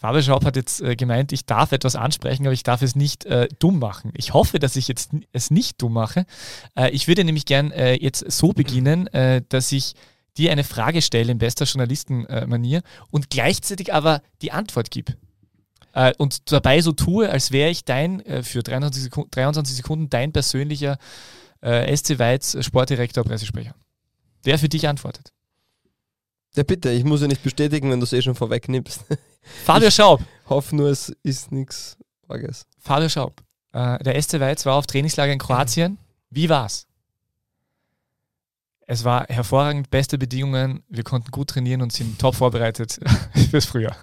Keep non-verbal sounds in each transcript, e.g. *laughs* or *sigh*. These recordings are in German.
Fabian Schaub hat jetzt äh, gemeint, ich darf etwas ansprechen, aber ich darf es nicht äh, dumm machen. Ich hoffe, dass ich jetzt es nicht dumm mache. Äh, ich würde nämlich gern äh, jetzt so beginnen, äh, dass ich dir eine Frage stelle in bester Journalistenmanier und gleichzeitig aber die Antwort gebe. Äh, und dabei so tue, als wäre ich dein, für 23 Sekunden, 23 Sekunden dein persönlicher SC Weiz Sportdirektor, Pressesprecher. Der für dich antwortet. Ja, bitte, ich muss ja nicht bestätigen, wenn du es eh schon vorwegnimmst. *laughs* Fabio Schaub. Ich hoffe nur, es ist nichts Vages. Fabio Schaub. Äh, der SC Weiz war auf Trainingslager in Kroatien. Wie war's? Es war hervorragend, beste Bedingungen. Wir konnten gut trainieren und sind top vorbereitet *laughs* fürs Frühjahr.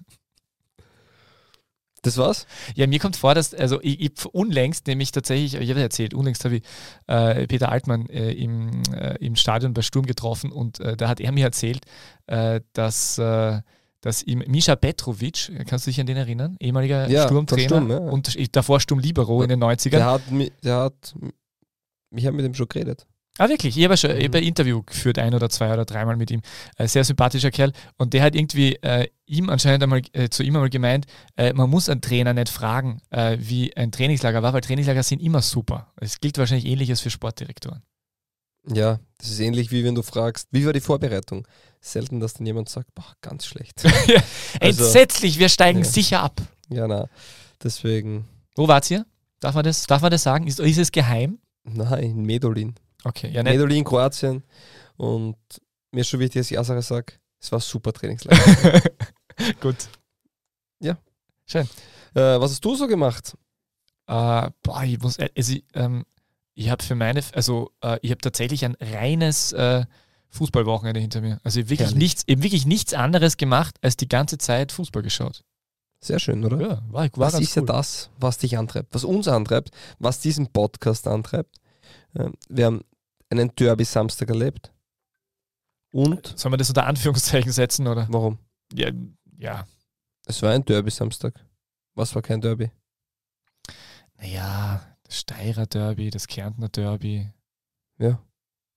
Das war's? Ja, mir kommt vor, dass, also ich, ich unlängst, nämlich tatsächlich, ich habe erzählt, unlängst habe ich äh, Peter Altmann äh, im, äh, im Stadion bei Sturm getroffen und äh, da hat er mir erzählt, äh, dass, äh, dass ihm Misha Petrovic, kannst du dich an den erinnern? Ehemaliger ja, Sturmtrainer Sturm, ja. und davor Sturm Libero in den 90ern. Der hat, der hat ich habe mit ihm schon geredet. Ah, wirklich? Ich habe schon mhm. hab ein Interview geführt, ein oder zwei oder dreimal mit ihm. Äh, sehr sympathischer Kerl. Und der hat irgendwie äh, ihm anscheinend einmal äh, zu ihm einmal gemeint, äh, man muss einen Trainer nicht fragen, äh, wie ein Trainingslager war, weil Trainingslager sind immer super. Es gilt wahrscheinlich ähnliches für Sportdirektoren. Ja, das ist ähnlich wie wenn du fragst, wie war die Vorbereitung? Selten, dass dann jemand sagt, boah, ganz schlecht. *laughs* ja, also, Entsetzlich, wir steigen ja. sicher ab. Ja, na, deswegen. Wo wart ihr? Darf man das, darf man das sagen? Ist, ist es geheim? Nein, in Medolin. Okay, ja, Medellin, Kroatien. Und mir ist schon wichtig, dass ich Asara sage, es war super Trainingslager. *laughs* Gut. Ja. Schön. Äh, was hast du so gemacht? Äh, boah, ich muss, also, ähm, ich habe für meine, also äh, ich habe tatsächlich ein reines äh, Fußballwochenende hinter mir. Also ich wirklich nichts, eben wirklich nichts anderes gemacht, als die ganze Zeit Fußball geschaut. Sehr schön, oder? Ja, war, war Was ist cool. ja das, was dich antreibt, was uns antreibt, was diesen Podcast antreibt. Ähm, wir haben einen Derby-Samstag erlebt. Und? Sollen wir das unter Anführungszeichen setzen, oder? Warum? Ja, ja. Es war ein Derby-Samstag. Was war kein Derby? Naja, das Steirer Derby, das Kärntner Derby. Ja.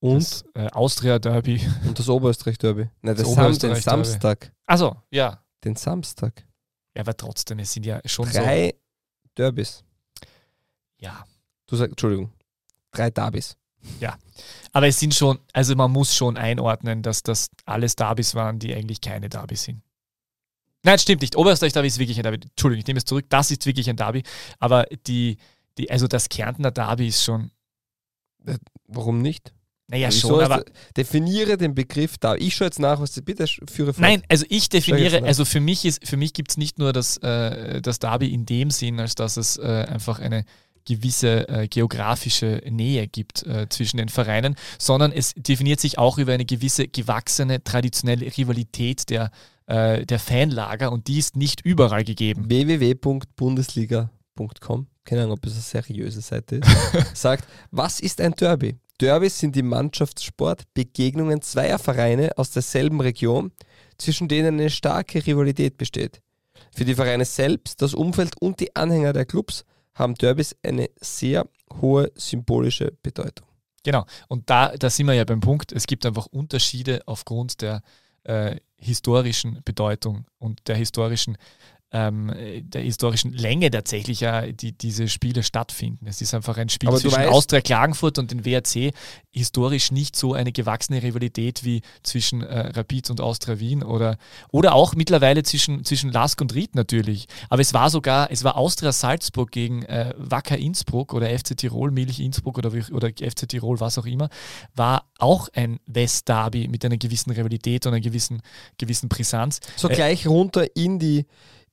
Und? Das äh, Austria Derby. Und das Oberösterreich Derby. Nein, das, das Sam den Samstag. Also ja. Den Samstag. Ja, aber trotzdem, es sind ja schon Drei so. Derbys. Ja. Du sagst, Entschuldigung, drei Derbys. Ja, aber es sind schon, also man muss schon einordnen, dass das alles Derbys waren, die eigentlich keine Derbys sind. Nein, stimmt nicht. Oberösterreich Derby ist wirklich ein Derby. Entschuldigung, ich nehme es zurück. Das ist wirklich ein Derby. Aber die, die, also das Kärntner Derby ist schon. Äh, warum nicht? Naja, also schon, aber. Definiere den Begriff da. Ich schaue jetzt nach, was du bitte führe vor. Nein, also ich definiere, also für mich ist, für mich gibt es nicht nur das, äh, das Derby in dem Sinn, als dass es äh, einfach eine gewisse äh, geografische Nähe gibt äh, zwischen den Vereinen, sondern es definiert sich auch über eine gewisse gewachsene traditionelle Rivalität der, äh, der Fanlager und die ist nicht überall gegeben. www.bundesliga.com, keine Ahnung, ob es eine seriöse Seite ist, *laughs* sagt, was ist ein Derby? Derbys sind die Mannschaftssportbegegnungen zweier Vereine aus derselben Region, zwischen denen eine starke Rivalität besteht. Für die Vereine selbst, das Umfeld und die Anhänger der Clubs haben Derbys eine sehr hohe symbolische Bedeutung. Genau, und da, da sind wir ja beim Punkt, es gibt einfach Unterschiede aufgrund der äh, historischen Bedeutung und der historischen ähm, der historischen Länge tatsächlich ja die, diese Spiele stattfinden. Es ist einfach ein Spiel Aber zwischen Austria Klagenfurt und den WRC. Historisch nicht so eine gewachsene Rivalität wie zwischen äh, Rapid und Austria Wien oder, oder auch mittlerweile zwischen, zwischen Lask und Ried natürlich. Aber es war sogar, es war Austria Salzburg gegen äh, Wacker Innsbruck oder FC Tirol, Milch Innsbruck oder, oder FC Tirol, was auch immer, war auch ein West-Derby mit einer gewissen Rivalität und einer gewissen, gewissen Brisanz. So äh, gleich runter in die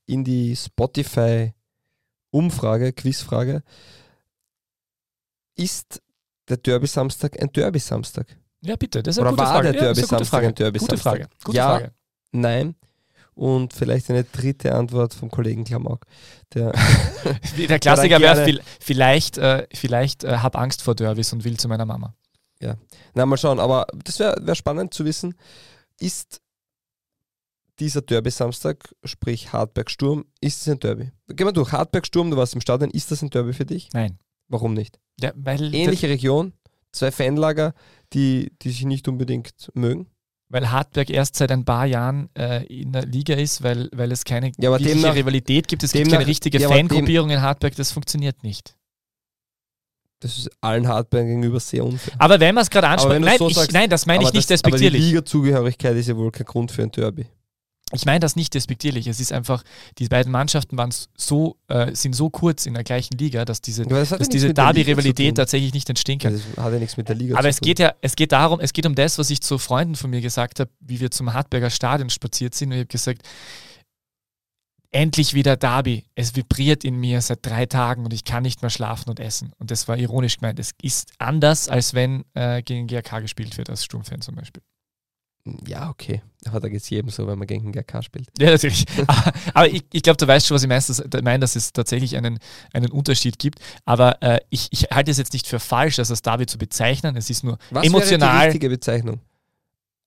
in die Spotify-Umfrage, Quizfrage. Ist der Derby-Samstag ein Derby-Samstag? Ja, bitte. Das ist eine Oder gute war Frage. der Derby-Samstag ja, ein Derby-Samstag? Gute Frage. Gute ja, Frage. nein. Und vielleicht eine dritte Antwort vom Kollegen Klamauk. Der, *laughs* *laughs* der Klassiker wäre vielleicht, äh, vielleicht äh, hab Angst vor Derbys und will zu meiner Mama. Ja, na mal schauen. Aber das wäre wär spannend zu wissen. Ist dieser Derby-Samstag, sprich Hartberg-Sturm, ist es ein Derby? Geh mal durch. Hartberg-Sturm, du warst im Stadion, ist das ein Derby für dich? Nein. Warum nicht? Ja, weil Ähnliche Region, zwei Fanlager, die, die sich nicht unbedingt mögen. weil Hartberg erst seit ein paar Jahren äh, in der Liga ist, weil, weil es keine Ja, demnach- Rivalität gibt. Es gibt demnach- keine richtige ja, Fangruppierung in Hartberg, das funktioniert nicht. Das ist allen Hardbahn gegenüber sehr unfair. Aber wenn man es gerade anspricht, nein, so nein, das meine ich nicht das- Aber die. Liga-Zugehörigkeit ist ja wohl kein Grund für ein Derby. Ich meine das nicht despektierlich. Es ist einfach, die beiden Mannschaften waren so, äh, sind so kurz in der gleichen Liga, dass diese, Aber das ja dass diese Derby-Rivalität tatsächlich nicht entstehen kann. Das hat ja nichts mit der Liga Aber zu es tun. geht ja, es geht darum, es geht um das, was ich zu Freunden von mir gesagt habe, wie wir zum Hartberger Stadion spaziert sind. Und ich habe gesagt, endlich wieder Derby. Es vibriert in mir seit drei Tagen und ich kann nicht mehr schlafen und essen. Und das war ironisch gemeint. Es ist anders, als wenn äh, gegen GRK gespielt wird, als Sturmfan zum Beispiel. Ja, okay. Aber da geht es jedem so, wenn man gegen den GK spielt. Ja, natürlich. *laughs* aber ich, ich glaube, du weißt schon, was ich meine, dass es tatsächlich einen, einen Unterschied gibt. Aber äh, ich, ich halte es jetzt nicht für falsch, das als Derby zu bezeichnen. Es ist nur Was wäre die emotional richtige Bezeichnung?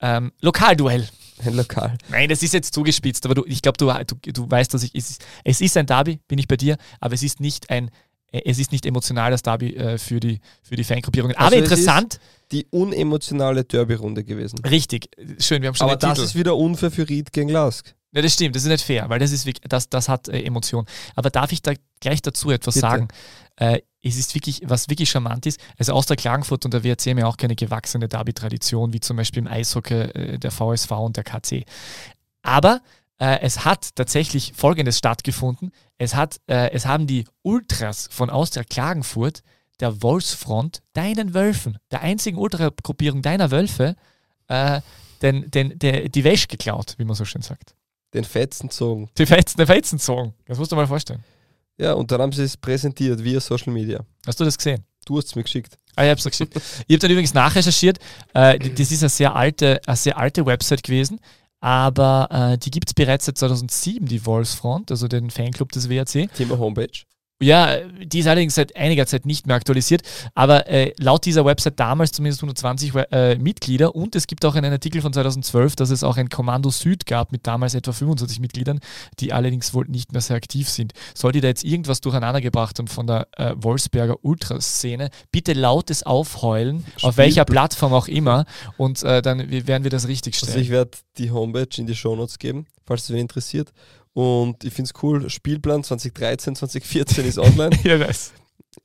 ähm, Lokalduell. Ein *laughs* Lokal. Nein, das ist jetzt zugespitzt, aber du, ich glaube, du, du, du weißt, dass ich. Es ist, es ist ein Derby, bin ich bei dir, aber es ist nicht ein. Es ist nicht emotional das Derby äh, für, die, für die Fangruppierungen. Also aber es interessant, Die unemotionale Derby-Runde gewesen. richtig, schön, wir haben schon Aber das Titel. ist wieder unfair für Ried gegen Lask. Ja, das stimmt, das ist nicht fair, weil das ist wirklich, das, das hat äh, Emotion. Aber darf ich da gleich dazu etwas Bitte. sagen? Äh, es ist wirklich, was wirklich charmant ist, also aus der Klagenfurt und der WRC haben ja auch keine gewachsene Derby-Tradition, wie zum Beispiel im Eishockey äh, der VSV und der KC. Aber äh, es hat tatsächlich Folgendes stattgefunden. Es, hat, äh, es haben die Ultras von Austria Klagenfurt der Wolfsfront deinen Wölfen, der einzigen Ultragruppierung deiner Wölfe, äh, den, den, der, die Wäsche geklaut, wie man so schön sagt. Den Fetzen zogen. Die Fetzen, der Fetzenzong. Das musst du mal vorstellen. Ja, und dann haben sie es präsentiert via Social Media. Hast du das gesehen? Du hast es mir geschickt. Ah, ich hab's noch geschickt. ich habe dann übrigens nachrecherchiert. Äh, das ist eine sehr alte, eine sehr alte Website gewesen, aber äh, die gibt es bereits seit 2007, die Wolfsfront, also den Fanclub des WRC. Thema Homepage. Ja, die ist allerdings seit einiger Zeit nicht mehr aktualisiert, aber äh, laut dieser Website damals zumindest 120 äh, Mitglieder und es gibt auch einen Artikel von 2012, dass es auch ein Kommando Süd gab mit damals etwa 25 Mitgliedern, die allerdings wohl nicht mehr sehr aktiv sind. Sollte da jetzt irgendwas durcheinander gebracht haben von der äh, Wolfsberger Ultraszene, bitte lautes Aufheulen, auf Spiel- welcher Plattform auch immer und äh, dann werden wir das richtig Also stellen. ich werde die Homepage in die Shownotes geben, falls es wen interessiert. Und ich finde es cool, Spielplan 2013, 2014 ist online. *laughs* ja, nice.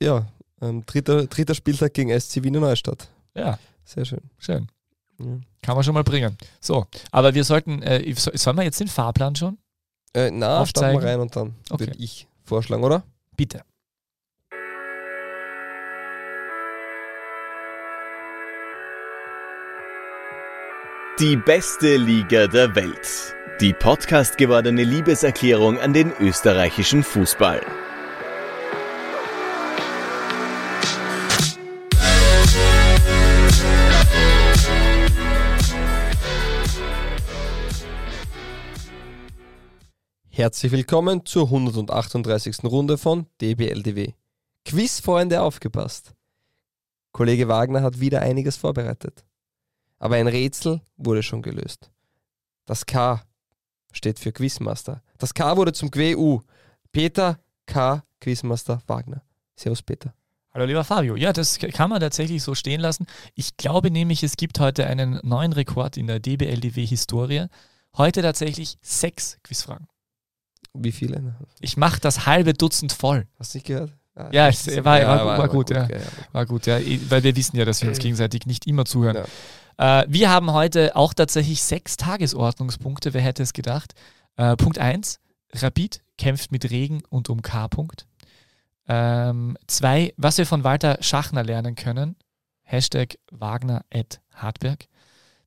ja, ähm, dritter, dritter Spieltag gegen SC Wiener Neustadt. ja, Sehr schön. schön. Ja. Kann man schon mal bringen. So, aber wir sollten, äh, so- sollen wir jetzt den Fahrplan schon? Äh, na, starten wir rein und dann Okay. würde ich vorschlagen, oder? Bitte. Die beste Liga der Welt. Die Podcast gewordene Liebeserklärung an den österreichischen Fußball. Herzlich willkommen zur 138. Runde von DBLDW. Quizfreunde aufgepasst. Kollege Wagner hat wieder einiges vorbereitet. Aber ein Rätsel wurde schon gelöst. Das K steht für Quizmaster. Das K wurde zum QU. Peter K. Quizmaster Wagner. Servus Peter. Hallo lieber Fabio. Ja, das kann man tatsächlich so stehen lassen. Ich glaube nämlich, es gibt heute einen neuen Rekord in der DBLDW-Historie. Heute tatsächlich sechs Quizfragen. Wie viele? Ich mache das halbe Dutzend voll. Hast du nicht gehört? Ah, Ja, es ist- war- war- war gut, ja. ja. War gut, ja, weil wir wissen ja, dass wir uns *clears throat* gegenseitig nicht immer zuhören. Äh, wir haben heute auch tatsächlich sechs Tagesordnungspunkte. Wer hätte es gedacht? Äh, Punkt 1, Rapid kämpft mit Regen und um K-Punkt. Ähm, zwei, was wir von Walter Schachner lernen können. Hashtag Wagner at Hartberg.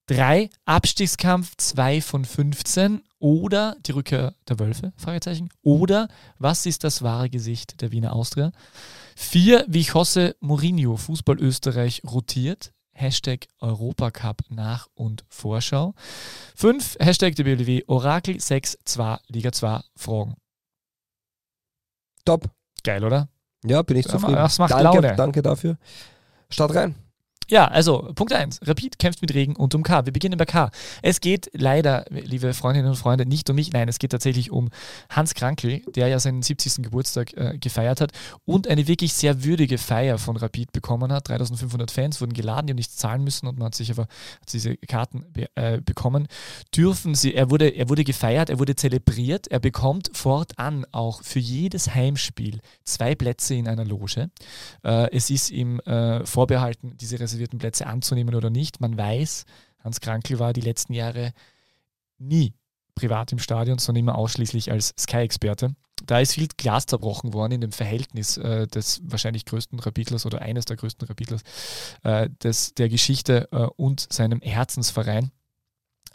Drei, Abstiegskampf 2 von 15 oder die Rückkehr der Wölfe, Fragezeichen. Oder was ist das wahre Gesicht der Wiener Austria? Vier, wie Jose Mourinho Fußball Österreich rotiert. Hashtag Europacup nach und Vorschau. Fünf, Hashtag DBLW Orakel 6, 2, Liga 2 Fragen. Top. Geil, oder? Ja, bin ich zufrieden. das macht danke, Laune. danke dafür. Start rein. Ja, also Punkt 1. Rapid kämpft mit Regen und um K. Wir beginnen bei K. Es geht leider, liebe Freundinnen und Freunde, nicht um mich. Nein, es geht tatsächlich um Hans Krankel, der ja seinen 70. Geburtstag äh, gefeiert hat und eine wirklich sehr würdige Feier von Rapid bekommen hat. 3500 Fans wurden geladen, die haben nichts zahlen müssen und man hat sich aber hat diese Karten be äh, bekommen. Dürfen sie, er wurde, er wurde gefeiert, er wurde zelebriert, er bekommt fortan auch für jedes Heimspiel zwei Plätze in einer Loge. Äh, es ist ihm äh, vorbehalten, diese Reservierung reservierten Plätze anzunehmen oder nicht. Man weiß, Hans Krankel war die letzten Jahre nie privat im Stadion, sondern immer ausschließlich als Sky-Experte. Da ist viel Glas zerbrochen worden in dem Verhältnis äh, des wahrscheinlich größten Rapidlers oder eines der größten Rapidlers äh, des, der Geschichte äh, und seinem Herzensverein.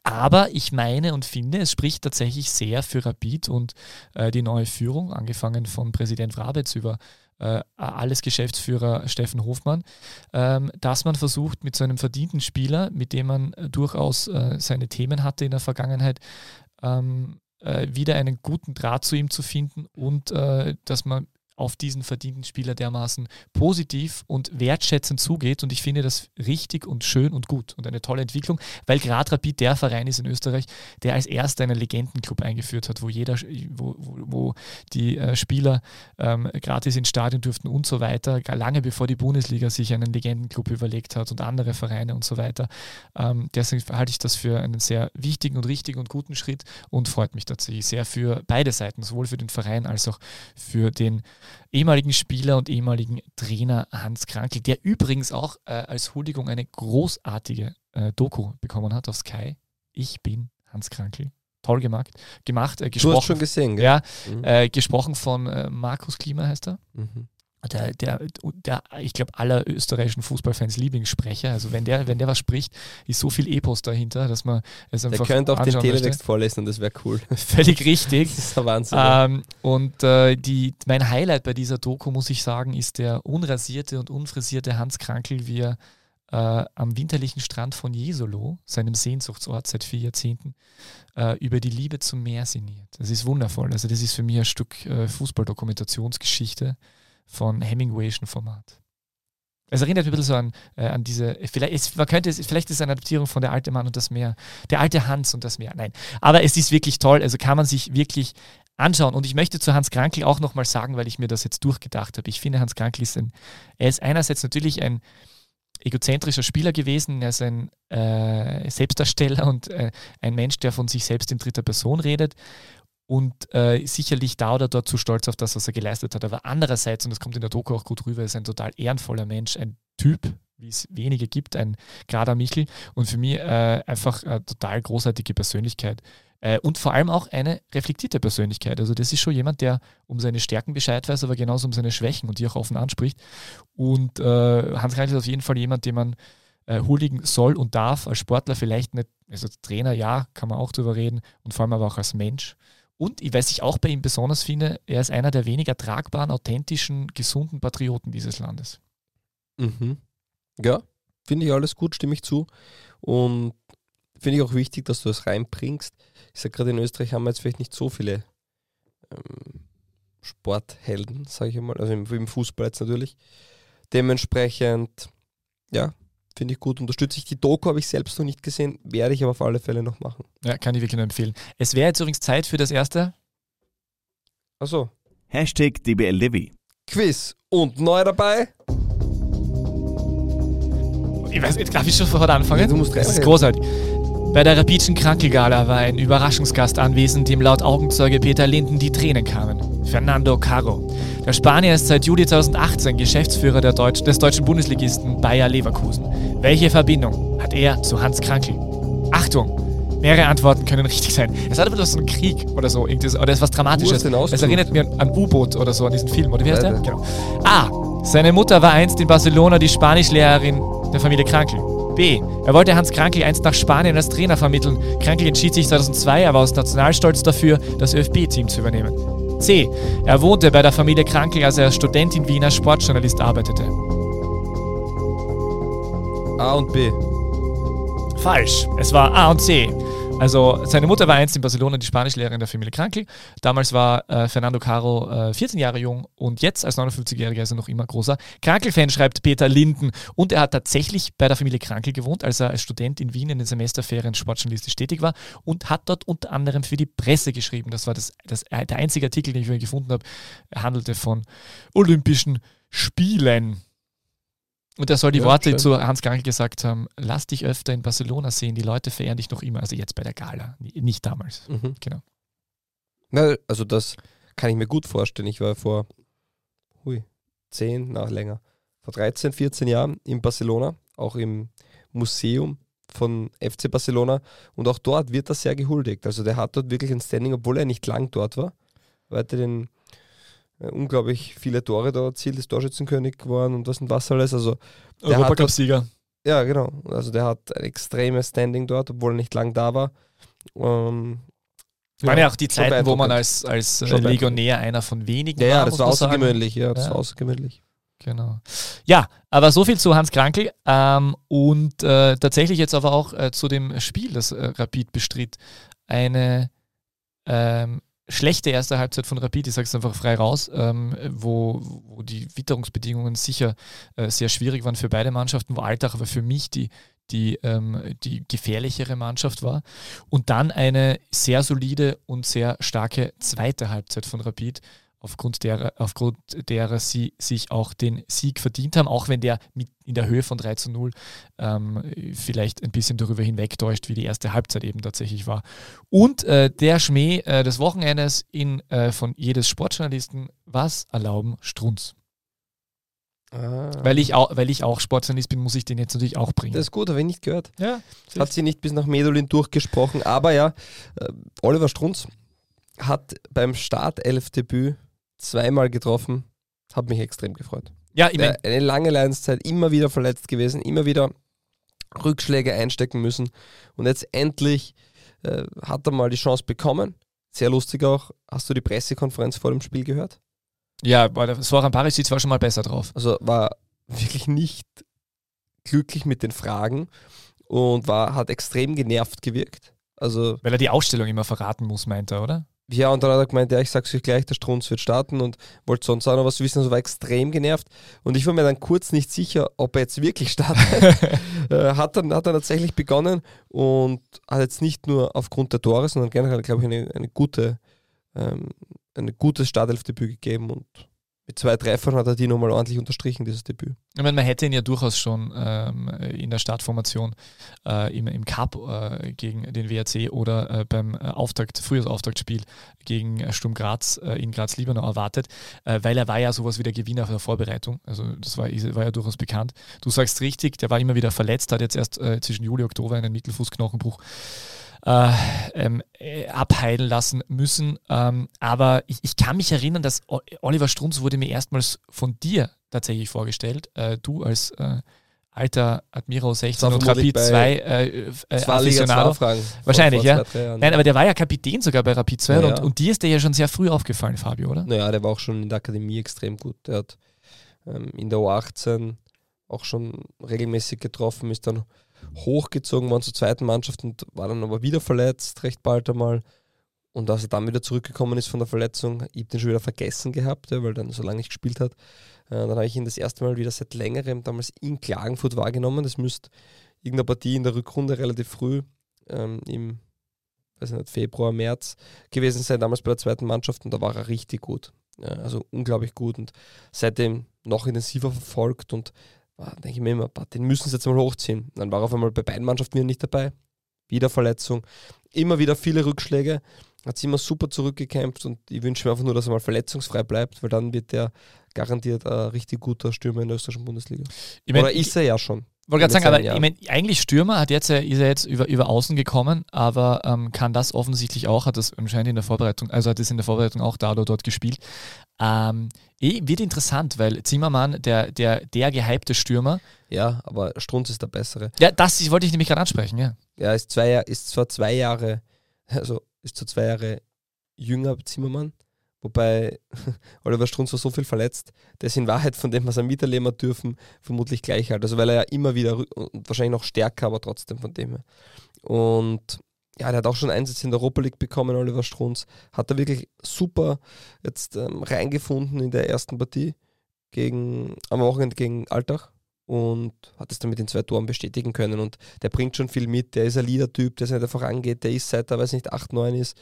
Aber ich meine und finde, es spricht tatsächlich sehr für Rapid und äh, die neue Führung, angefangen von Präsident Wrabetz über äh, alles Geschäftsführer Steffen Hofmann, ähm, dass man versucht, mit so einem verdienten Spieler, mit dem man äh, durchaus äh, seine Themen hatte in der Vergangenheit, ähm, äh, wieder einen guten Draht zu ihm zu finden und äh, dass man auf diesen verdienten Spieler dermaßen positiv und wertschätzend zugeht. Und ich finde das richtig und schön und gut und eine tolle Entwicklung, weil gerade Rapid der Verein ist in Österreich, der als erster einen Legendenclub eingeführt hat, wo jeder, wo, wo, wo die äh, Spieler ähm, gratis ins Stadion durften und so weiter, lange bevor die Bundesliga sich einen Legendenclub überlegt hat und andere Vereine und so weiter. Ähm, deswegen halte ich das für einen sehr wichtigen und richtigen und guten Schritt und freut mich tatsächlich sehr für beide Seiten, sowohl für den Verein als auch für den ehemaligen Spieler und ehemaligen Trainer Hans Krankel, der übrigens auch äh, als Huldigung eine großartige äh, Doku bekommen hat auf Sky. Ich bin Hans Krankel. Toll gemacht. gemacht äh, gesprochen, du hast schon gesehen, gell? Ja, mhm. Äh, gesprochen von äh, Markus Klima heißt er. Mhm der, der, der ich glaube, aller österreichischen Fußballfans Lieblingssprecher. Also wenn der, wenn der was spricht, ist so viel Epos dahinter, dass man es einfach. Der könnte auch den Teletext vorlesen und das wäre cool. *laughs* Völlig richtig. das ist der Wahnsinn. Ähm, und äh, die, mein Highlight bei dieser Doku, muss ich sagen, ist der unrasierte und unfrisierte Hans Krankel, wie er äh, am winterlichen Strand von Jesolo, seinem Sehnsuchtsort seit vier Jahrzehnten, äh, über die Liebe zum Meer sinniert. Das ist wundervoll. Also das ist für mich ein Stück äh, Fußballdokumentationsgeschichte von Hemingwayschen Format. Es erinnert ein bisschen so an, äh, an diese, vielleicht ist, man könnte es, vielleicht ist es eine Adaptierung von Der alte Mann und das Meer, Der alte Hans und das Meer. Nein, aber es ist wirklich toll, also kann man sich wirklich anschauen. Und ich möchte zu Hans Krankel auch nochmal sagen, weil ich mir das jetzt durchgedacht habe. Ich finde, Hans Krankel ist ein, er ist einerseits natürlich ein egozentrischer Spieler gewesen, er ist ein äh, Selbstdarsteller und äh, ein Mensch, der von sich selbst in dritter Person redet und äh, sicherlich da oder dort zu stolz auf das, was er geleistet hat. Aber andererseits, und das kommt in der Doku auch gut rüber, ist ein total ehrenvoller Mensch, ein Typ, wie es wenige gibt, ein gerader Michel und für mich äh, einfach eine total großartige Persönlichkeit. Äh, und vor allem auch eine reflektierte Persönlichkeit. Also das ist schon jemand, der um seine Stärken Bescheid weiß, aber genauso um seine Schwächen und die auch offen anspricht. Und äh, Hans Reitl ist auf jeden Fall jemand, den man äh, huldigen soll und darf, als Sportler vielleicht nicht, also als Trainer ja, kann man auch drüber reden und vor allem aber auch als Mensch. Und ich weiß, ich auch bei ihm besonders finde, er ist einer der weniger tragbaren, authentischen, gesunden Patrioten dieses Landes. Mhm. Ja, finde ich alles gut, stimme ich zu. Und finde ich auch wichtig, dass du das reinbringst. Ich sage gerade in Österreich haben wir jetzt vielleicht nicht so viele ähm, Sporthelden, sage ich mal, also im, im Fußball jetzt natürlich. Dementsprechend, ja, Finde ich gut, unterstütze ich. Die Doku habe ich selbst noch nicht gesehen, werde ich aber auf alle Fälle noch machen. Ja, kann ich wirklich nur empfehlen. Es wäre jetzt übrigens Zeit für das erste. Achso. Hashtag DBLDW. Quiz und neu dabei. Ich weiß, jetzt darf ich schon sofort anfangen? Ja, du musst Das ist großartig. Bei der Rapidschen Krankelgala war ein Überraschungsgast anwesend, dem laut Augenzeuge Peter Linden die Tränen kamen. Fernando Caro. Der Spanier ist seit Juli 2018 Geschäftsführer Deutsch, des deutschen Bundesligisten Bayer Leverkusen. Welche Verbindung hat er zu Hans Krankel? Achtung! Mehrere Antworten können richtig sein. Es hat aber so einen Krieg oder so, oder ist was Dramatisches. Es erinnert mir an U-Boot oder so, an diesen Film, oder wie heißt der? Genau. A. Seine Mutter war einst in Barcelona die Spanischlehrerin der Familie Krankel. B. Er wollte Hans Krankel einst nach Spanien als Trainer vermitteln. Krankel entschied sich 2002 aber aus Nationalstolz dafür, das ÖFB-Team zu übernehmen. C. Er wohnte bei der Familie Krankel, als er als Student in Wien als Sportjournalist arbeitete. A und B. Falsch. Es war A und C. Also seine Mutter war einst in Barcelona die Spanischlehrerin der Familie Krankel. Damals war äh, Fernando Caro äh, 14 Jahre jung und jetzt als 59-Jähriger ist er noch immer großer Krankel-Fan, schreibt Peter Linden. Und er hat tatsächlich bei der Familie Krankel gewohnt, als er als Student in Wien in den Semesterferien sportjournalistisch tätig war und hat dort unter anderem für die Presse geschrieben. Das war das, das, der einzige Artikel, den ich gefunden habe. Er handelte von Olympischen Spielen. Und er soll die Ja, Worte schön. zu Hans Krankel gesagt haben, lass dich öfter in Barcelona sehen, die Leute verehren dich noch immer, also jetzt bei der Gala, nicht damals. Mhm. Genau. Na, also das kann ich mir gut vorstellen. Ich war vor hui, 10, na länger, vor 13, 14 Jahren in Barcelona, auch im Museum von FC Barcelona und auch dort wird er sehr gehuldigt. Also der hat dort wirklich ein Standing, obwohl er nicht lang dort war, weiterhin äh, unglaublich viele Tore da erzielt, ist Torschützenkönig geworden und was und was alles. Also Europacup-Sieger. ja, genau. Also der hat ein extremes Standing dort, obwohl er nicht lang da war. Ähm, Waren ja auch die Zeiten, wo man als, als äh, Legionär einer von wenigen Ja, ja, war, das muss war außergewöhnlich. Ja, das Ja. war außergewöhnlich. Genau. Ja, aber so viel zu Hans Krankel ähm, und äh, tatsächlich jetzt aber auch äh, zu dem Spiel, das äh, Rapid bestritt. Eine ähm, schlechte erste Halbzeit von Rapid, ich sage es einfach frei raus, ähm, wo, wo die Witterungsbedingungen sicher äh, sehr schwierig waren für beide Mannschaften, wo Altach aber für mich die, die, ähm, die gefährlichere Mannschaft war. Und dann eine sehr solide und sehr starke zweite Halbzeit von Rapid, aufgrund derer, aufgrund derer sie sich auch den Sieg verdient haben, auch wenn der mit in der Höhe von 3 zu 0 ähm, vielleicht ein bisschen darüber hinwegtäuscht, wie die erste Halbzeit eben tatsächlich war. Und äh, der Schmäh äh, des Wochenendes in, äh, von jedes Sportjournalisten, was erlauben Strunz? Ah. Weil ich, auch, weil ich auch Sportjournalist bin, muss ich den jetzt natürlich auch bringen. Das ist gut, habe ich nicht gehört. ja, Hat sie nicht bis nach Medulin durchgesprochen. Aber ja, äh, Oliver Strunz hat beim Startelf-Debüt zweimal getroffen. Hat mich extrem gefreut. ja ich mein, eine lange Leidenszeit, immer wieder verletzt gewesen, immer wieder Rückschläge einstecken müssen. Und jetzt endlich äh, hat er mal die Chance bekommen. Sehr lustig auch. Hast du die Pressekonferenz vor dem Spiel gehört? ja, war der Soran Parisic war schon mal besser drauf. Also war wirklich nicht glücklich mit den Fragen und war, hat extrem genervt gewirkt. Also Weil er die Ausstellung immer verraten muss, meint er, oder? Ja, und dann hat er gemeint, ja, ich sag's euch gleich, der Strunz wird starten und wollte sonst auch noch was wissen, also war extrem genervt. Und ich war mir dann kurz nicht sicher, ob er jetzt wirklich startet. *laughs* äh, hat, dann, hat dann tatsächlich begonnen und hat jetzt nicht nur aufgrund der Tore, sondern generell, glaube ich, eine, eine gute, ähm, ein gutes Startelfdebüt gegeben und mit zwei Treffern hat er die nochmal ordentlich unterstrichen, dieses Debüt. Ich meine, man hätte ihn ja durchaus schon ähm, in der Startformation äh, im, im Cup äh, gegen den WRC oder äh, beim äh, Auftakt, Frühjahrsauftaktspiel gegen äh, Sturm Graz äh, in Graz-Liebenau erwartet, weil er war ja sowas wie der Gewinner der Vorbereitung. Also das war, war ja durchaus bekannt. Du sagst richtig, der war immer wieder verletzt, hat jetzt erst zwischen Juli und Oktober einen Mittelfußknochenbruch äh, ähm, äh, abheilen lassen müssen. Ähm, aber ich, ich kann mich erinnern, dass Oliver Strunz wurde mir erstmals von dir tatsächlich vorgestellt. Äh, du als äh, alter Admiro 16 war und Rapid bei 2 äh, äh, Aficionado. 2 Fragen. Wahrscheinlich, vor ja. Nein, aber der war ja Kapitän sogar bei Rapid 2 Ja, und, und dir ist der ja schon sehr früh aufgefallen, Fabio, oder? Naja, der war auch schon in der Akademie extrem gut. Der hat ähm, in der U18 auch schon regelmäßig getroffen, ist dann hochgezogen worden zur zweiten Mannschaft und war dann aber wieder verletzt, recht bald einmal. Und als er dann wieder zurückgekommen ist von der Verletzung, ich habe den schon wieder vergessen gehabt, ja, weil dann so lange nicht gespielt hat. Äh, dann habe ich ihn das erste Mal wieder seit längerem damals in Klagenfurt wahrgenommen. Das müsste irgendeine Partie in der Rückrunde relativ früh ähm, im weiß nicht, Februar, März gewesen sein, damals bei der zweiten Mannschaft und da war er richtig gut. Ja, also unglaublich gut und seitdem noch intensiver verfolgt und denke ich mir immer, "Bah, den müssen sie jetzt mal hochziehen. Dann war auf einmal bei beiden Mannschaften wieder nicht dabei. Wieder Verletzung, immer wieder viele Rückschläge, hat sich immer super zurückgekämpft und ich wünsche mir einfach nur, dass er mal verletzungsfrei bleibt, weil dann wird er garantiert ein richtig guter Stürmer in der österreichischen Bundesliga. Ich mein, Oder ist er ja schon. wollte gerade sagen, aber ich mein, eigentlich Stürmer hat jetzt, äh, ist er jetzt über, über Außen gekommen, aber ähm, kann das offensichtlich auch, hat das anscheinend in der Vorbereitung, also hat es in der Vorbereitung auch da oder dort gespielt. Ähm, eh, wird interessant, weil Zimmermann, der, der, der gehypte Stürmer, Ja, aber Strunz ist der bessere. ja, das ich, wollte ich nämlich gerade ansprechen, ja. Ja, ist, zwei, ist zwar zwei Jahre, *laughs* also ist zwar zwei Jahre jünger Zimmermann, wobei *laughs* Oliver Strunz war so viel verletzt, der ist in Wahrheit von dem, was er miterleben hat dürfen, vermutlich gleich alt. Also weil er ja immer wieder und wahrscheinlich noch stärker, aber trotzdem von dem her. Und ja, der hat auch schon Einsätze in der Europa League bekommen, Oliver Strunz. Hat er wirklich super jetzt ähm, reingefunden in der ersten Partie gegen, am Wochenende gegen Altach und hat es dann mit den zwei Toren bestätigen können. Und der bringt schon viel mit. Der ist ein Leader-Typ, der sich nicht einfach angeht. Der ist seit er, weiß nicht, 8, 9 ist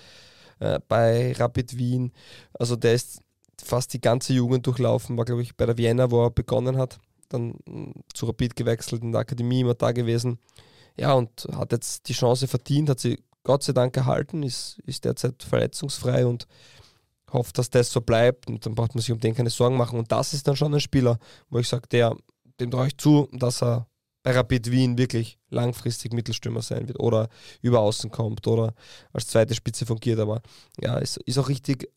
äh, bei Rapid Wien. Also der ist fast die ganze Jugend durchlaufen, war glaube ich bei der Vienna, wo er begonnen hat, dann mm, zu Rapid gewechselt, in der Akademie immer da gewesen. Ja, und hat jetzt die Chance verdient, hat sie Gott sei Dank erhalten, ist, ist derzeit verletzungsfrei und hofft, dass das so bleibt und dann braucht man sich um den keine Sorgen machen. Und das ist dann schon ein Spieler, wo ich sage, der, dem traue ich zu, dass er bei Rapid Wien wirklich langfristig Mittelstürmer sein wird oder über außen kommt oder als zweite Spitze fungiert. Aber ja, ist, ist auch richtig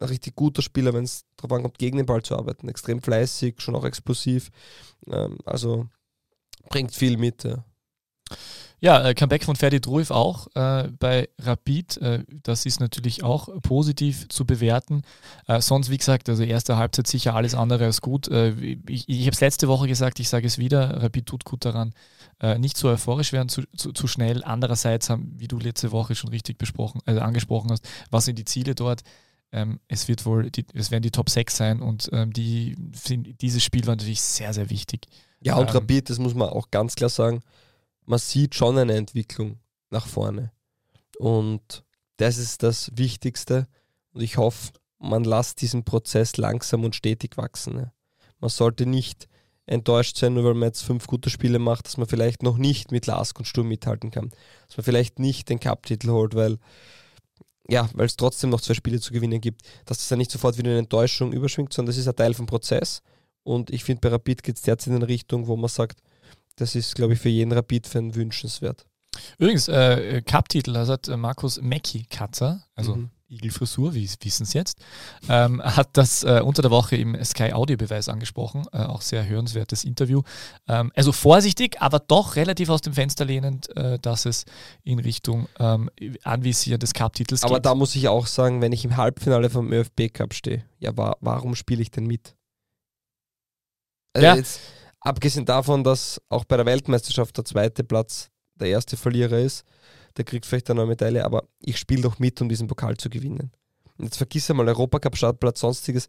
ein richtig guter Spieler, wenn es darauf ankommt, gegen den Ball zu arbeiten. Extrem fleißig, schon auch explosiv. Ähm, also bringt viel mit. Ja. Ja, äh, Comeback von Ferdi Druif auch äh, bei Rapid. Äh, das ist natürlich auch positiv zu bewerten. Äh, sonst, wie gesagt, also erste Halbzeit sicher alles andere als gut. Äh, ich ich habe es letzte Woche gesagt, ich sage es wieder, Rapid tut gut daran, äh, nicht so euphorisch werden zu, zu, zu, schnell. Andererseits haben, wie du letzte Woche schon richtig besprochen, also angesprochen hast, was sind die Ziele dort? Ähm, es wird wohl, die, es werden die Top 6 sein und ähm, die, dieses Spiel war natürlich sehr, sehr wichtig. Ja, und ähm, Rapid, das muss man auch ganz klar sagen, man sieht schon eine Entwicklung nach vorne. Und das ist das Wichtigste. Und ich hoffe, man lässt diesen Prozess langsam und stetig wachsen. Man sollte nicht enttäuscht sein, nur weil man jetzt fünf gute Spiele macht, dass man vielleicht noch nicht mit Lask und Sturm mithalten kann. Dass man vielleicht nicht den Cup-Titel holt, weil ja, es trotzdem noch zwei Spiele zu gewinnen gibt, dass das dann nicht sofort wieder eine Enttäuschung überschwingt, sondern das ist ein Teil vom Prozess. Und ich finde, bei Rapid geht es derzeit in eine Richtung, wo man sagt, das ist, glaube ich, für jeden Rapid-Fan wünschenswert. Übrigens, äh, Cup-Titel, also hat äh, Markus Mecki-Katzer, also mhm. Igelfrisur, wie wissen es jetzt, ähm, *laughs* hat das äh, unter der Woche im Sky Audio-Beweis angesprochen. Äh, auch sehr hörenswertes Interview. Ähm, also vorsichtig, aber doch relativ aus dem Fenster lehnend, äh, dass es in Richtung ähm, Anvisieren des Cup-Titels geht. Aber da muss ich auch sagen, wenn ich im Halbfinale vom ÖFB-Cup stehe, ja, wa warum spiele ich denn mit? Also ja. Jetzt, abgesehen davon, dass auch bei der Weltmeisterschaft der zweite Platz der erste Verlierer ist, der kriegt vielleicht eine neue Medaille, aber ich spiele doch mit, um diesen Pokal zu gewinnen. Und jetzt vergiss einmal Europacup, Startplatz, sonstiges.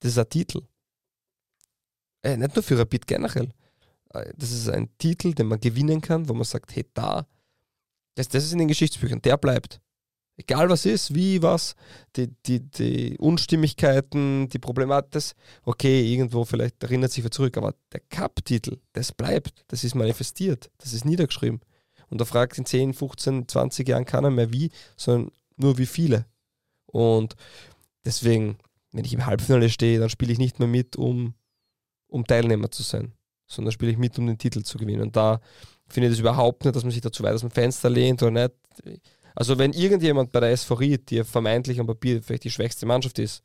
Das ist ein Titel. Äh, nicht nur für Rapid generell. Äh, das ist ein Titel, den man gewinnen kann, wo man sagt, hey, da, das, das ist in den Geschichtsbüchern, der bleibt. Egal was ist, wie, was, die, die, die Unstimmigkeiten, die Problematik, das, okay, irgendwo vielleicht erinnert sich wer zurück, aber der Cup-Titel, das bleibt, das ist manifestiert, das ist niedergeschrieben. Und da fragt in 10, 15, 20 Jahren keiner mehr wie, sondern nur wie viele. Und deswegen, wenn ich im Halbfinale stehe, dann spiele ich nicht mehr mit, um, um Teilnehmer zu sein, sondern spiele ich mit, um den Titel zu gewinnen. Und da finde ich das überhaupt nicht, dass man sich dazu weit aus dem Fenster lehnt oder nicht. Also wenn irgendjemand bei der SV Ried, die vermeintlich am Papier vielleicht die schwächste Mannschaft ist,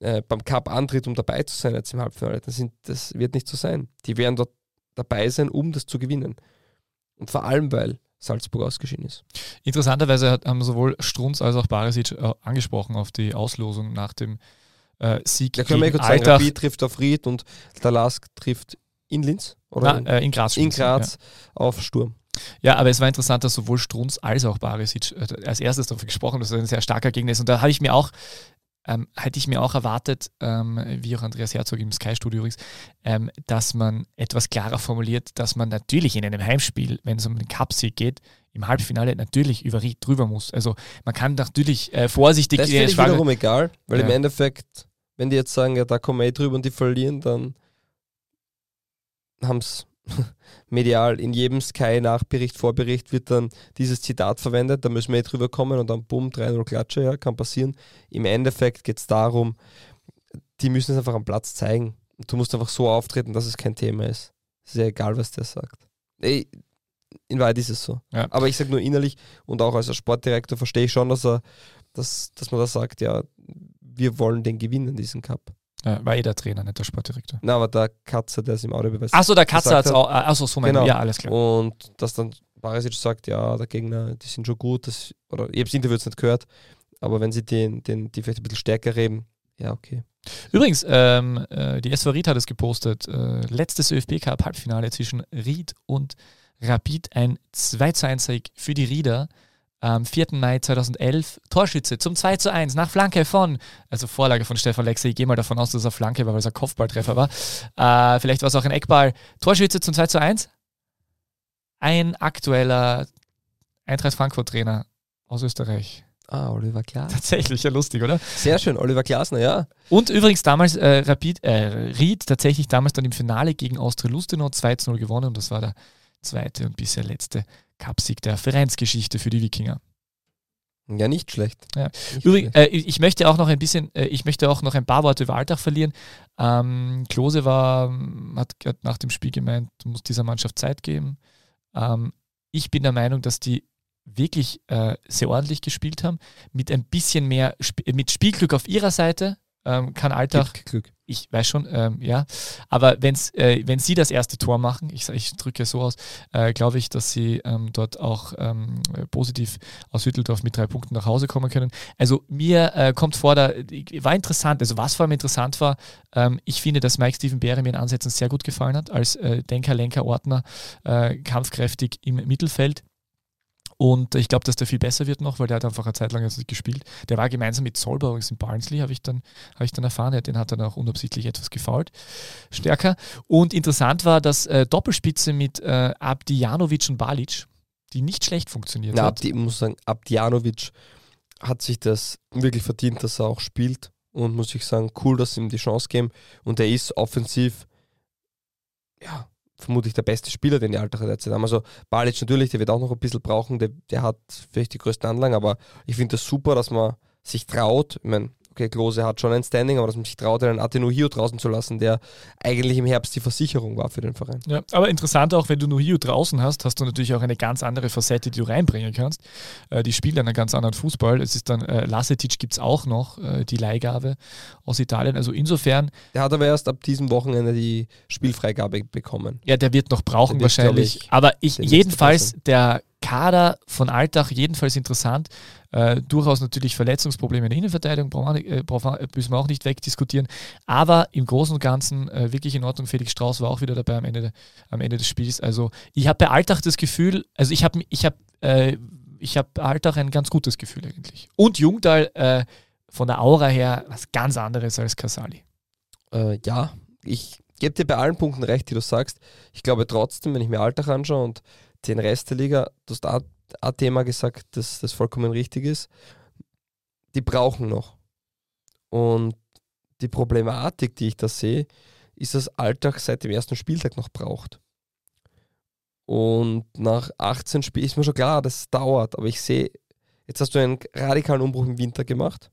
äh, beim Cup antritt, um dabei zu sein jetzt im Halbfinale, das, sind, das wird nicht so sein. Die werden dort dabei sein, um das zu gewinnen. Und vor allem, weil Salzburg ausgeschieden ist. Interessanterweise haben sowohl Strunz als auch Barisic äh, angesprochen auf die Auslosung nach dem äh, Sieg. Da können wir kurz sagen, Rapid trifft auf Ried und der Lask trifft in Linz oder Na, äh, in Graz. In Graz ja. auf Sturm. Ja, aber es war interessant, dass sowohl Strunz als auch Barisic äh, als erstes davon gesprochen haben, dass er ein sehr starker Gegner ist. Und da habe ich mir auch ähm, hätte ich mir auch erwartet, ähm, wie auch Andreas Herzog im Sky-Studio übrigens, ähm, dass man etwas klarer formuliert, dass man natürlich in einem Heimspiel, wenn es um den Cup-Sieg geht, im Halbfinale natürlich über Ried drüber muss. Also man kann natürlich äh, vorsichtig... Das ich wiederum egal, weil ja. im Endeffekt, wenn die jetzt sagen, ja da kommen wir eh drüber und die verlieren, dann haben es *laughs* medial in jedem Sky-Nachbericht, Vorbericht wird dann dieses Zitat verwendet, da müssen wir eh drüber kommen und dann bumm, 3-0 Klatsche, ja, kann passieren. Im Endeffekt geht es darum, die müssen es einfach am Platz zeigen. Du musst einfach so auftreten, dass es kein Thema ist. Es ist ja egal, was der sagt. Ey, in Wahrheit ist es so. Ja. Aber ich sage nur innerlich und auch als Sportdirektor verstehe ich schon, dass er, dass, dass man da sagt, ja, wir wollen den gewinnen, diesen Cup. Ja, war eh der Trainer, nicht der Sportdirektor. Na, aber der Katzer, der ist im Audiobeweis. Achso, der Katzer hat es auch. Achso, so mein genau. Ja, alles klar. Und dass dann Barisic sagt, ja, der Gegner, die sind schon gut. Das, oder ich habe das Interview jetzt nicht gehört, aber wenn sie den, den, die vielleicht ein bisschen stärker reden, ja, okay. Übrigens, ähm, äh, die SV Ried hat es gepostet. Äh, letztes ÖFB Cup Halbfinale zwischen Ried und Rapid. Ein 2 1 Sieg für die Rieder. Am 4. Mai 2011 Torschütze zum 2 zu 1 nach Flanke von, also Vorlage von Stefan Lexer, ich gehe mal davon aus, dass er Flanke war, weil es ein Kopfballtreffer war. Äh, vielleicht war es auch ein Eckball. Torschütze zum 2 zu 1. Ein aktueller Eintracht Frankfurt-Trainer aus Österreich. Ah, Oliver Glasner. Tatsächlich, ja lustig, oder? Sehr schön, Oliver Glasner, ja. Und übrigens damals äh, Rapid, äh, Ried tatsächlich damals dann im Finale gegen Austria Lustenau 2 zu 0 gewonnen und das war der zweite und bisher letzte Cupsieg der Vereinsgeschichte für die Wikinger. Ja, nicht schlecht. Ja. Nicht Übrigens, schlecht. äh, ich möchte auch noch ein bisschen, äh, ich möchte auch noch ein paar Worte über Alltag verlieren. Ähm, Klose war, hat, hat nach dem Spiel gemeint, muss dieser Mannschaft Zeit geben. Ähm, ich bin der Meinung, dass die wirklich äh, sehr ordentlich gespielt haben. Mit ein bisschen mehr, Sp mit Spielglück auf ihrer Seite ähm, kann Alltag Glück, Glück. ich weiß schon, ähm, ja. Aber wenn's, äh, wenn sie das erste Tor machen, ich, ich drücke es so aus, äh, glaube ich, dass sie ähm, dort auch ähm, äh, positiv aus Hütteldorf mit drei Punkten nach Hause kommen können. Also mir äh, kommt vor, da war interessant, also was vor allem interessant war, ähm, ich finde, dass Mike Steven Beere mir in Ansätzen sehr gut gefallen hat, als äh, Denker, Lenker, Ordner, äh, kampfkräftig im Mittelfeld. Und ich glaube, dass der viel besser wird noch, weil der hat einfach eine Zeit lang jetzt nicht gespielt. Der war gemeinsam mit Solber übrigens in Barnsley, habe ich, dann- habe ich dann erfahren. Den hat dann auch unabsichtlich etwas gefault. Stärker. Und interessant war, dass äh, Doppelspitze mit äh, Abdijanovic und Balic, die nicht schlecht funktioniert Na, hat. Abdi, ich muss sagen, Abdjanovic hat sich das wirklich verdient, dass er auch spielt. Und muss ich sagen, cool, dass sie ihm die Chance geben. Und er ist offensiv, ja, vermutlich der beste Spieler, den die Altacher derzeit haben. Also Balic natürlich, der wird auch noch ein bisschen brauchen, der, der hat vielleicht die größten Anlagen, aber ich finde das super, dass man sich traut. Ich meine, okay, Klose hat schon ein Standing, aber dass man sich traut, einen Atenuhio draußen zu lassen, der eigentlich im Herbst die Versicherung war für den Verein. Ja, aber interessant auch, wenn du Nuhio draußen hast, hast du natürlich auch eine ganz andere Facette, die du reinbringen kannst. Äh, die spielen einen ganz anderen Fußball. Es ist dann, äh, Lasetic gibt es auch noch, äh, die Leihgabe aus Italien. Also insofern, Der hat aber erst ab diesem Wochenende die Spielfreigabe bekommen. ja, der wird noch brauchen wird, wahrscheinlich. ich, aber ich, jedenfalls, der Kader von Alltag, jedenfalls interessant. Äh, durchaus natürlich Verletzungsprobleme in der Innenverteidigung, äh, wir, müssen wir auch nicht wegdiskutieren. Aber im Großen und Ganzen äh, wirklich in Ordnung. Felix Strauß war auch wieder dabei am Ende, de- am Ende des Spiels. Also ich habe bei Alltag das Gefühl, also ich habe ich hab, äh, ich hab Alltag ein ganz gutes Gefühl eigentlich. Und Jungdahl äh, von der Aura her was ganz anderes als Casali. Äh, ja, ich gebe dir bei allen Punkten recht, die du sagst. Ich glaube trotzdem, wenn ich mir Alltag anschaue und den Rest der Liga, du hast auch ein Thema gesagt, dass das vollkommen richtig ist. Die brauchen noch. Und die Problematik, die ich da sehe, ist, dass Alltag seit dem ersten Spieltag noch braucht. Und nach 18 Spielen ist mir schon klar, das dauert, aber ich sehe, jetzt hast du einen radikalen Umbruch im Winter gemacht.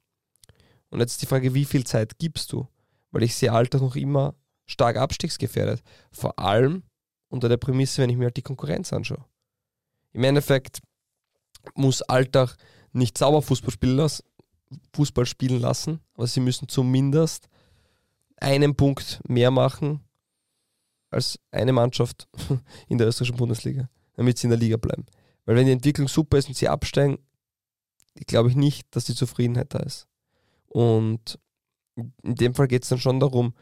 Und jetzt ist die Frage, wie viel Zeit gibst du? Weil ich sehe Alltag noch immer stark abstiegsgefährdet. Vor allem unter der Prämisse, wenn ich mir halt die Konkurrenz anschaue. Im Endeffekt muss Alltag nicht sauber Fußball spielen, lassen, Fußball spielen lassen, aber sie müssen zumindest einen Punkt mehr machen als eine Mannschaft *laughs* in der österreichischen Bundesliga, damit sie in der Liga bleiben. Weil wenn die Entwicklung super ist und sie absteigen, glaube ich nicht, dass die Zufriedenheit da ist. Und in dem Fall geht es dann schon darum,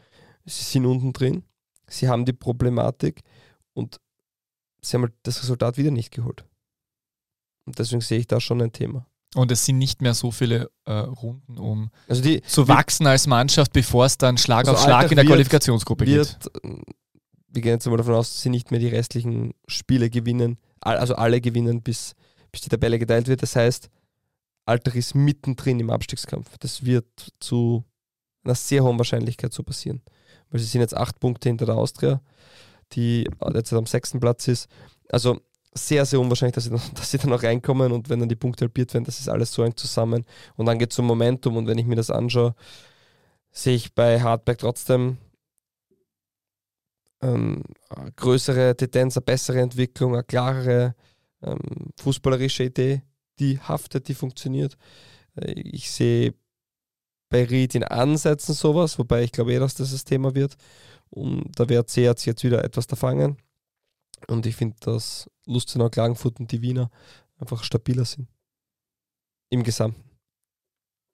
sie sind unten drin, sie haben die Problematik und sie haben halt das Resultat wieder nicht geholt. Und deswegen sehe ich da schon ein Thema. Und es sind nicht mehr so viele äh, Runden, um Also die zu wachsen als Mannschaft, bevor es dann Schlag Also auf Schlag Alltag in der wird- Qualifikationsgruppe geht. wird, äh, wir gehen jetzt mal davon aus, dass sie nicht mehr die restlichen Spiele gewinnen, also alle gewinnen, bis, bis die Tabelle geteilt wird. Das heißt, Alltag ist mittendrin im Abstiegskampf. Das wird zu einer sehr hohen Wahrscheinlichkeit so passieren. Weil sie sind jetzt acht Punkte hinter der Austria, die jetzt am sechsten Platz ist. Also sehr, sehr unwahrscheinlich, dass sie, dann, *laughs* dass sie dann noch reinkommen und wenn dann die Punkte halbiert werden, das ist alles so eng zusammen. Und dann geht es um Momentum und wenn ich mir das anschaue, sehe ich bei Hardback trotzdem ähm, größere Tendenz, eine bessere Entwicklung, eine klarere ähm, fußballerische Idee, die haftet, die funktioniert. Äh, Ich sehe bei Ried in Ansätzen sowas, wobei ich glaube eh, dass das das Thema wird. Und WRC hat sich jetzt wieder etwas erfangen. Und ich finde, dass Lustenau, Klagenfurt und die Wiener einfach stabiler sind. Im Gesamten.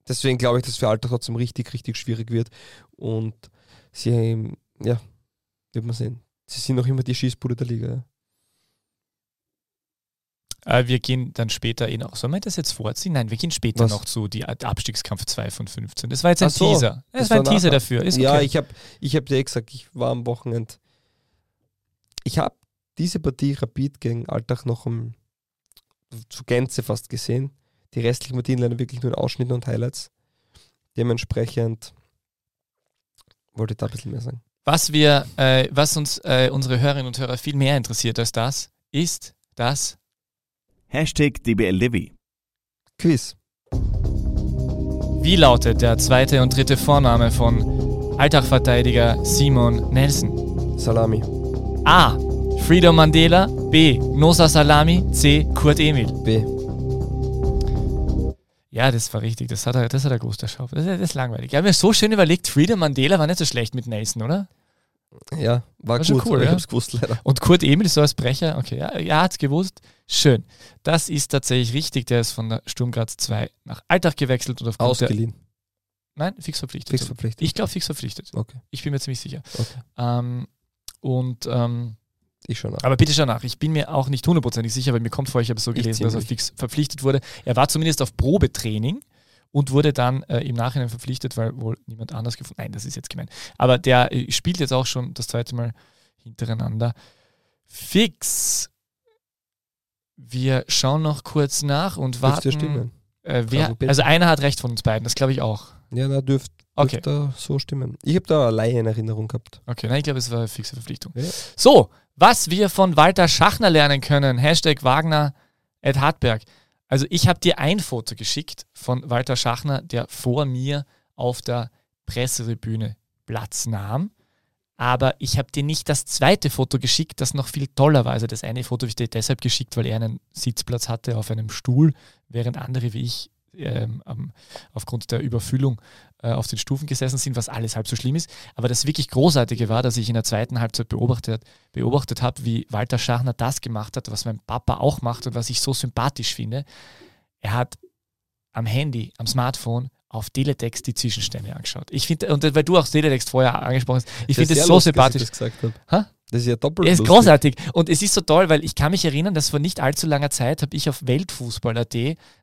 Deswegen glaube ich, dass für Alter trotzdem richtig, richtig schwierig wird. Und sie, ja, wird man sehen. Sie sind noch immer die Schießbude der Liga. Ja. Äh, wir gehen dann später eh noch. Sollen wir das jetzt vorziehen? Nein, wir gehen später Was? noch zu die Abstiegskampf 2 von 15. Das war jetzt ein so, Teaser. Das, das war ein Teaser nachher. dafür. Ist Ja, okay. ich habe ich hab dir eh gesagt, ich war am Wochenende. Ich habe diese Partie Rapid gegen Alltag noch um, zu Gänze fast gesehen. Die restlichen Partien leider wirklich nur in Ausschnitten und Highlights. Dementsprechend wollte ich da ein bisschen mehr sagen. Was wir, äh, was uns äh, unsere Hörerinnen und Hörer viel mehr interessiert als das, ist das Hashtag DBLDW. Quiz. Wie lautet der zweite und dritte Vorname von Alltagverteidiger Simon Nelson? Salami. A. Freedom Mandela. B. Nosa Salami. C. Kurt Emil. B. Ja, das war richtig. Das hat er, das hat er gewusst, der Schauf. Das, ist- das ist langweilig. Ich habe mir so schön überlegt, Freedom Mandela war nicht so schlecht mit Nelson, oder? Ja, war, War schon gut, cool, aber ich ja? habe es gewusst leider. Und Kurt Emil so als Brecher, okay, ja, er hat es gewusst. Schön. Das ist tatsächlich richtig. Der ist von der Sturm Graz 2 nach Alltag gewechselt und aufgrund der, Ausgeliehen. Nein, fix verpflichtet. Fix verpflichtet. Ich glaube, fix verpflichtet. Okay, Ich bin mir ziemlich sicher. okay. Ähm, und ähm, Ich schon nach. Aber bitte schau nach. Ich bin mir auch nicht hundertprozentig sicher, weil mir kommt vor, ich habe so gelesen, dass er fix verpflichtet wurde. Er war zumindest auf Probetraining und wurde dann äh, im Nachhinein verpflichtet, weil wohl niemand anders gefunden. Nein, das ist jetzt gemein. Aber der äh, spielt jetzt auch schon das zweite Mal hintereinander. Fix. Wir schauen noch kurz nach und Dürfte warten. stimmen. Äh, wer, bitte. also einer hat recht von uns beiden, das glaube ich auch. Ja, na, dürft, Okay. dürft da so stimmen. Ich habe da eine Laie in Erinnerung gehabt. Okay, nein, ich glaube, es war eine fixe Verpflichtung. Ja. So, was wir von Walter Schachner lernen können, Hashtag Wagner at Hartberg. Also ich habe dir ein Foto geschickt von Walter Schachner, der vor mir auf der Pressetribüne Platz nahm. Aber ich habe dir nicht das zweite Foto geschickt, das noch viel toller war. Also das eine Foto habe ich dir deshalb geschickt, weil er einen Sitzplatz hatte auf einem Stuhl, während andere wie ich ähm, aufgrund der Überfüllung auf den Stufen gesessen sind, was alles halb so schlimm ist. Aber das wirklich Großartige war, dass ich in der zweiten Halbzeit beobachtet, beobachtet habe, wie Walter Schachner das gemacht hat, was mein Papa auch macht und was ich so sympathisch finde. Er hat am Handy, am Smartphone auf Teletext die Zwischenstände angeschaut. Ich finde, und weil du auch Teletext vorher angesprochen hast, ich finde sehr so lustig, dass ich sympathisch. Das gesagt Ha? Das ist ja doppelt Er ist lustig. großartig. Und es ist so toll, weil ich kann mich erinnern, dass vor nicht allzu langer Zeit habe ich auf Weltfußball.at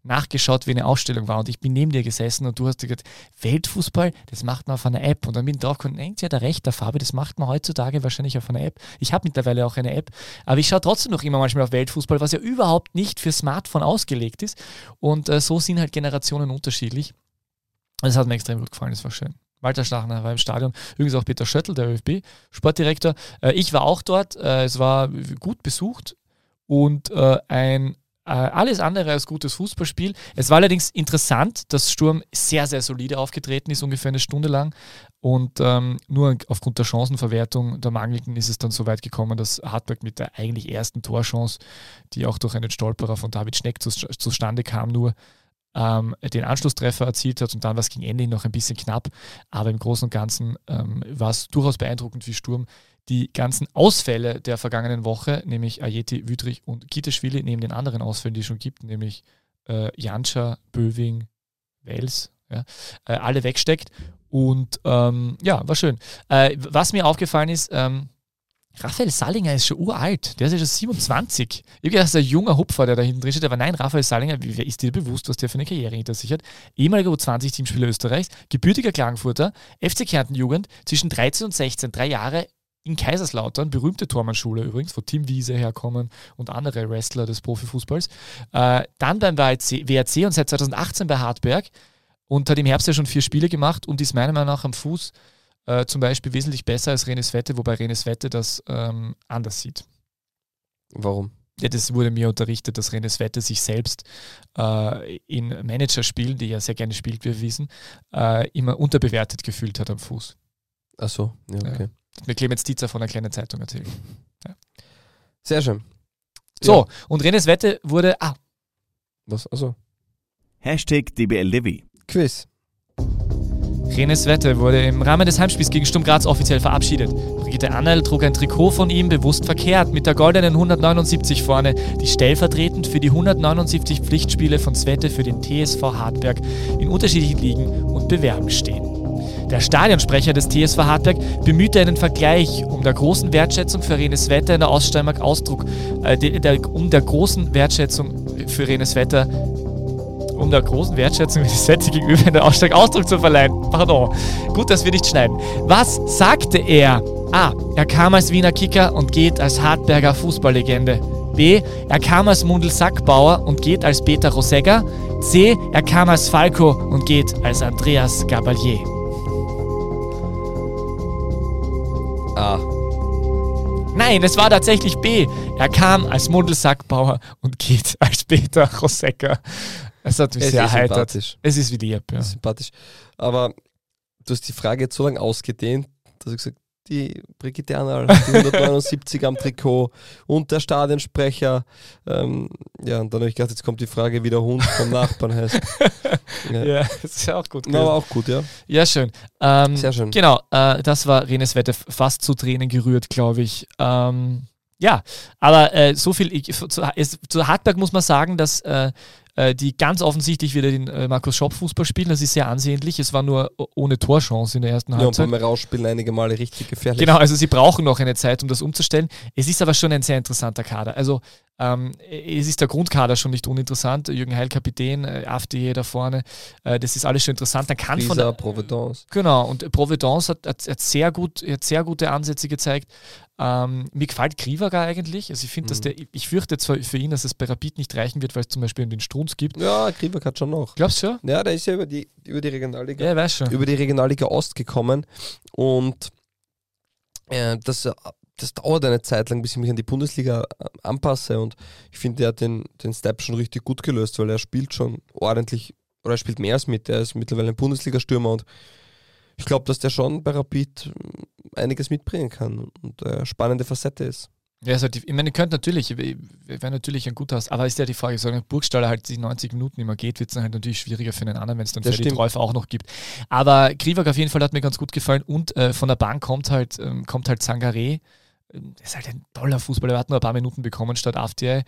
nachgeschaut, wie eine Ausstellung war. Und ich bin neben dir gesessen und du hast gesagt, Weltfußball, das macht man auf einer App. Und dann bin ich drauf gekommen, denkt ja da recht, der Fabi, das macht man heutzutage wahrscheinlich auf einer App. Ich habe mittlerweile auch eine App, aber ich schaue trotzdem noch immer manchmal auf Weltfußball, was ja überhaupt nicht für Smartphone ausgelegt ist. Und äh, so sind halt Generationen unterschiedlich. Das hat mir extrem gut gefallen, das war schön. Walter Schlachner war im Stadion, übrigens auch Peter Schöttl, der ÖFB-Sportdirektor. Äh, ich war auch dort, äh, es war gut besucht und äh, ein alles andere als gutes Fußballspiel. Es war allerdings interessant, dass Sturm sehr, sehr solide aufgetreten ist, ungefähr eine Stunde lang. Und ähm, nur aufgrund der Chancenverwertung der mangelnden ist es dann so weit gekommen, dass Hartberg mit der eigentlich ersten Torchance, die auch durch einen Stolperer von David Schneck zu, zustande kam, nur ähm, den Anschlusstreffer erzielt hat und dann war es gegen Ende noch ein bisschen knapp. Aber im Großen und Ganzen ähm, war es durchaus beeindruckend, wie Sturm die ganzen Ausfälle der vergangenen Woche, nämlich Ajeti, Wüdrich und Kiteschwili, neben den anderen Ausfällen, die es schon gibt, nämlich äh, Janscha, Böving, Wels, ja, äh, alle wegsteckt. Und ähm, ja, war schön. Äh, was mir aufgefallen ist, ähm, Raphael Salinger ist schon uralt, der ist ja schon 27. Ich das ist ein junger Hupfer, der da hinten drin steht, aber nein, Raphael Salinger, wer ist dir bewusst, was der für eine Karriere hinter sich hat? Ehemaliger U20-Teamspieler Österreichs, gebürtiger Klagenfurter, FC Kärnten Jugend, zwischen 13 und 16, drei Jahre in Kaiserslautern, berühmte Tormannschule übrigens, wo Tim Wiese herkommen und andere Wrestler des Profifußballs. Äh, dann beim WRC, WRC und seit 2018 bei Hartberg und hat im Herbst ja schon vier Spiele gemacht und ist meiner Meinung nach am Fuß äh, zum Beispiel wesentlich besser als Renes Wette, wobei Renes Wette das ähm, anders sieht. Warum? Ja, das wurde mir unterrichtet, dass Renes Wette sich selbst äh, in Managerspielen, die er sehr gerne spielt, wie wir wissen, äh, immer unterbewertet gefühlt hat am Fuß. Ach so, ja, okay. Hat mir Clemens Dietzer von einer kleinen Zeitung erzählt. Sehr schön. So, und Renes Wette wurde, ah, Was? Also, Hashtag DBLDW. Quiz. Renes Wette wurde im Rahmen des Heimspiels gegen Sturm Graz offiziell verabschiedet. Brigitte Annel trug ein Trikot von ihm bewusst verkehrt mit der goldenen 179 vorne, die stellvertretend für die 179 Pflichtspiele von Svette für den TSV Hartberg in unterschiedlichen Ligen und Bewerben stehen. Der Stadionsprecher des TSV Hartberg bemühte einen Vergleich, um der großen Wertschätzung für Renes Wetter in der Oststeiermark Ausdruck, äh, der, um der großen Wertschätzung für Renes Wetter um der großen Wertschätzung *laughs* des Wetter gegenüber in der Aussteig Ausdruck zu verleihen. Pardon. Gut, dass wir nicht schneiden. Was sagte er? A. Er kam als Wiener Kicker und geht als Hartberger Fußballlegende. B. Er kam als Mundel Sackbauer und geht als Peter Rosegger. C. Er kam als Falco und geht als Andreas Gabalier. A. Nein, es war tatsächlich B. Er kam als Mundelsackbauer und geht als Peter Rosegger. Es hat mich Es sehr erheitert. sympathisch. Es ist wie lieb, ja. Sympathisch. Aber du hast die Frage jetzt so lange ausgedehnt, dass ich gesagt die Brigitte Annal, die *laughs* 179 am Trikot und der Stadionsprecher. Ähm, ja, und dann habe ich gedacht, jetzt kommt die Frage, wie der Hund vom Nachbarn heißt. *laughs* Ja, Ja, das ist ja auch gut. Aber auch gut, ja. Ja, schön. Ähm, Sehr schön. Genau, äh, das war Renes Wette fast zu Tränen gerührt, glaube ich. Ähm, ja, aber äh, so viel, ich, zu, zu Hartberg muss man sagen, dass äh, äh, die ganz offensichtlich wieder den äh, Markus Schopp Fußball spielen. Das ist sehr ansehnlich. Es war nur ohne Torchance in der ersten Ja, und Halbzeit. beim Rausspielen einige Male richtig gefährlich. Genau, also sie brauchen noch eine Zeit, um das umzustellen. Es ist aber schon ein sehr interessanter Kader. Also ähm, es ist der Grundkader schon nicht uninteressant. Jürgen Heil Kapitän, äh, AfD da vorne, äh, das ist alles schon interessant. Dann kann von Pisa, der, Providence. Genau, und Providence hat, hat, hat, sehr, gut, hat sehr gute Ansätze gezeigt. Ähm, mir gefällt Krivaga eigentlich. Also ich finde, dass Mhm. der, ich fürchte zwar für ihn, dass es bei Rapid nicht reichen wird, weil es zum Beispiel den Strunz gibt. Ja, Kriwak hat schon noch. Glaubst du schon? Ja, der ist ja über die, über die Regionalliga. Ja, weiß schon. über die Regionalliga Ost gekommen und äh, das, äh, das dauert eine Zeit lang, bis ich mich an die Bundesliga äh, anpasse und ich finde, er hat den, den Step schon richtig gut gelöst, weil er spielt schon ordentlich oder er spielt mehr als mit, er ist mittlerweile ein Bundesliga-Stürmer und ich glaube, dass der schon bei Rapid äh, einiges mitbringen kann und äh, spannende Facette ist. Ja, also die, ich meine, ihr könnt natürlich, wäre natürlich ein guter Haus, aber ist ja die Frage, solange Burgstaller halt die 90 Minuten immer geht, wird es dann halt natürlich schwieriger für einen anderen, wenn es dann Freddy. Treuf auch noch gibt. Aber Krivak auf jeden Fall hat mir ganz gut gefallen und äh, von der Bank kommt halt, ähm, kommt halt Sangaré. Ähm, Das ist halt ein toller Fußballer, er hat nur ein paar Minuten bekommen statt AFDI.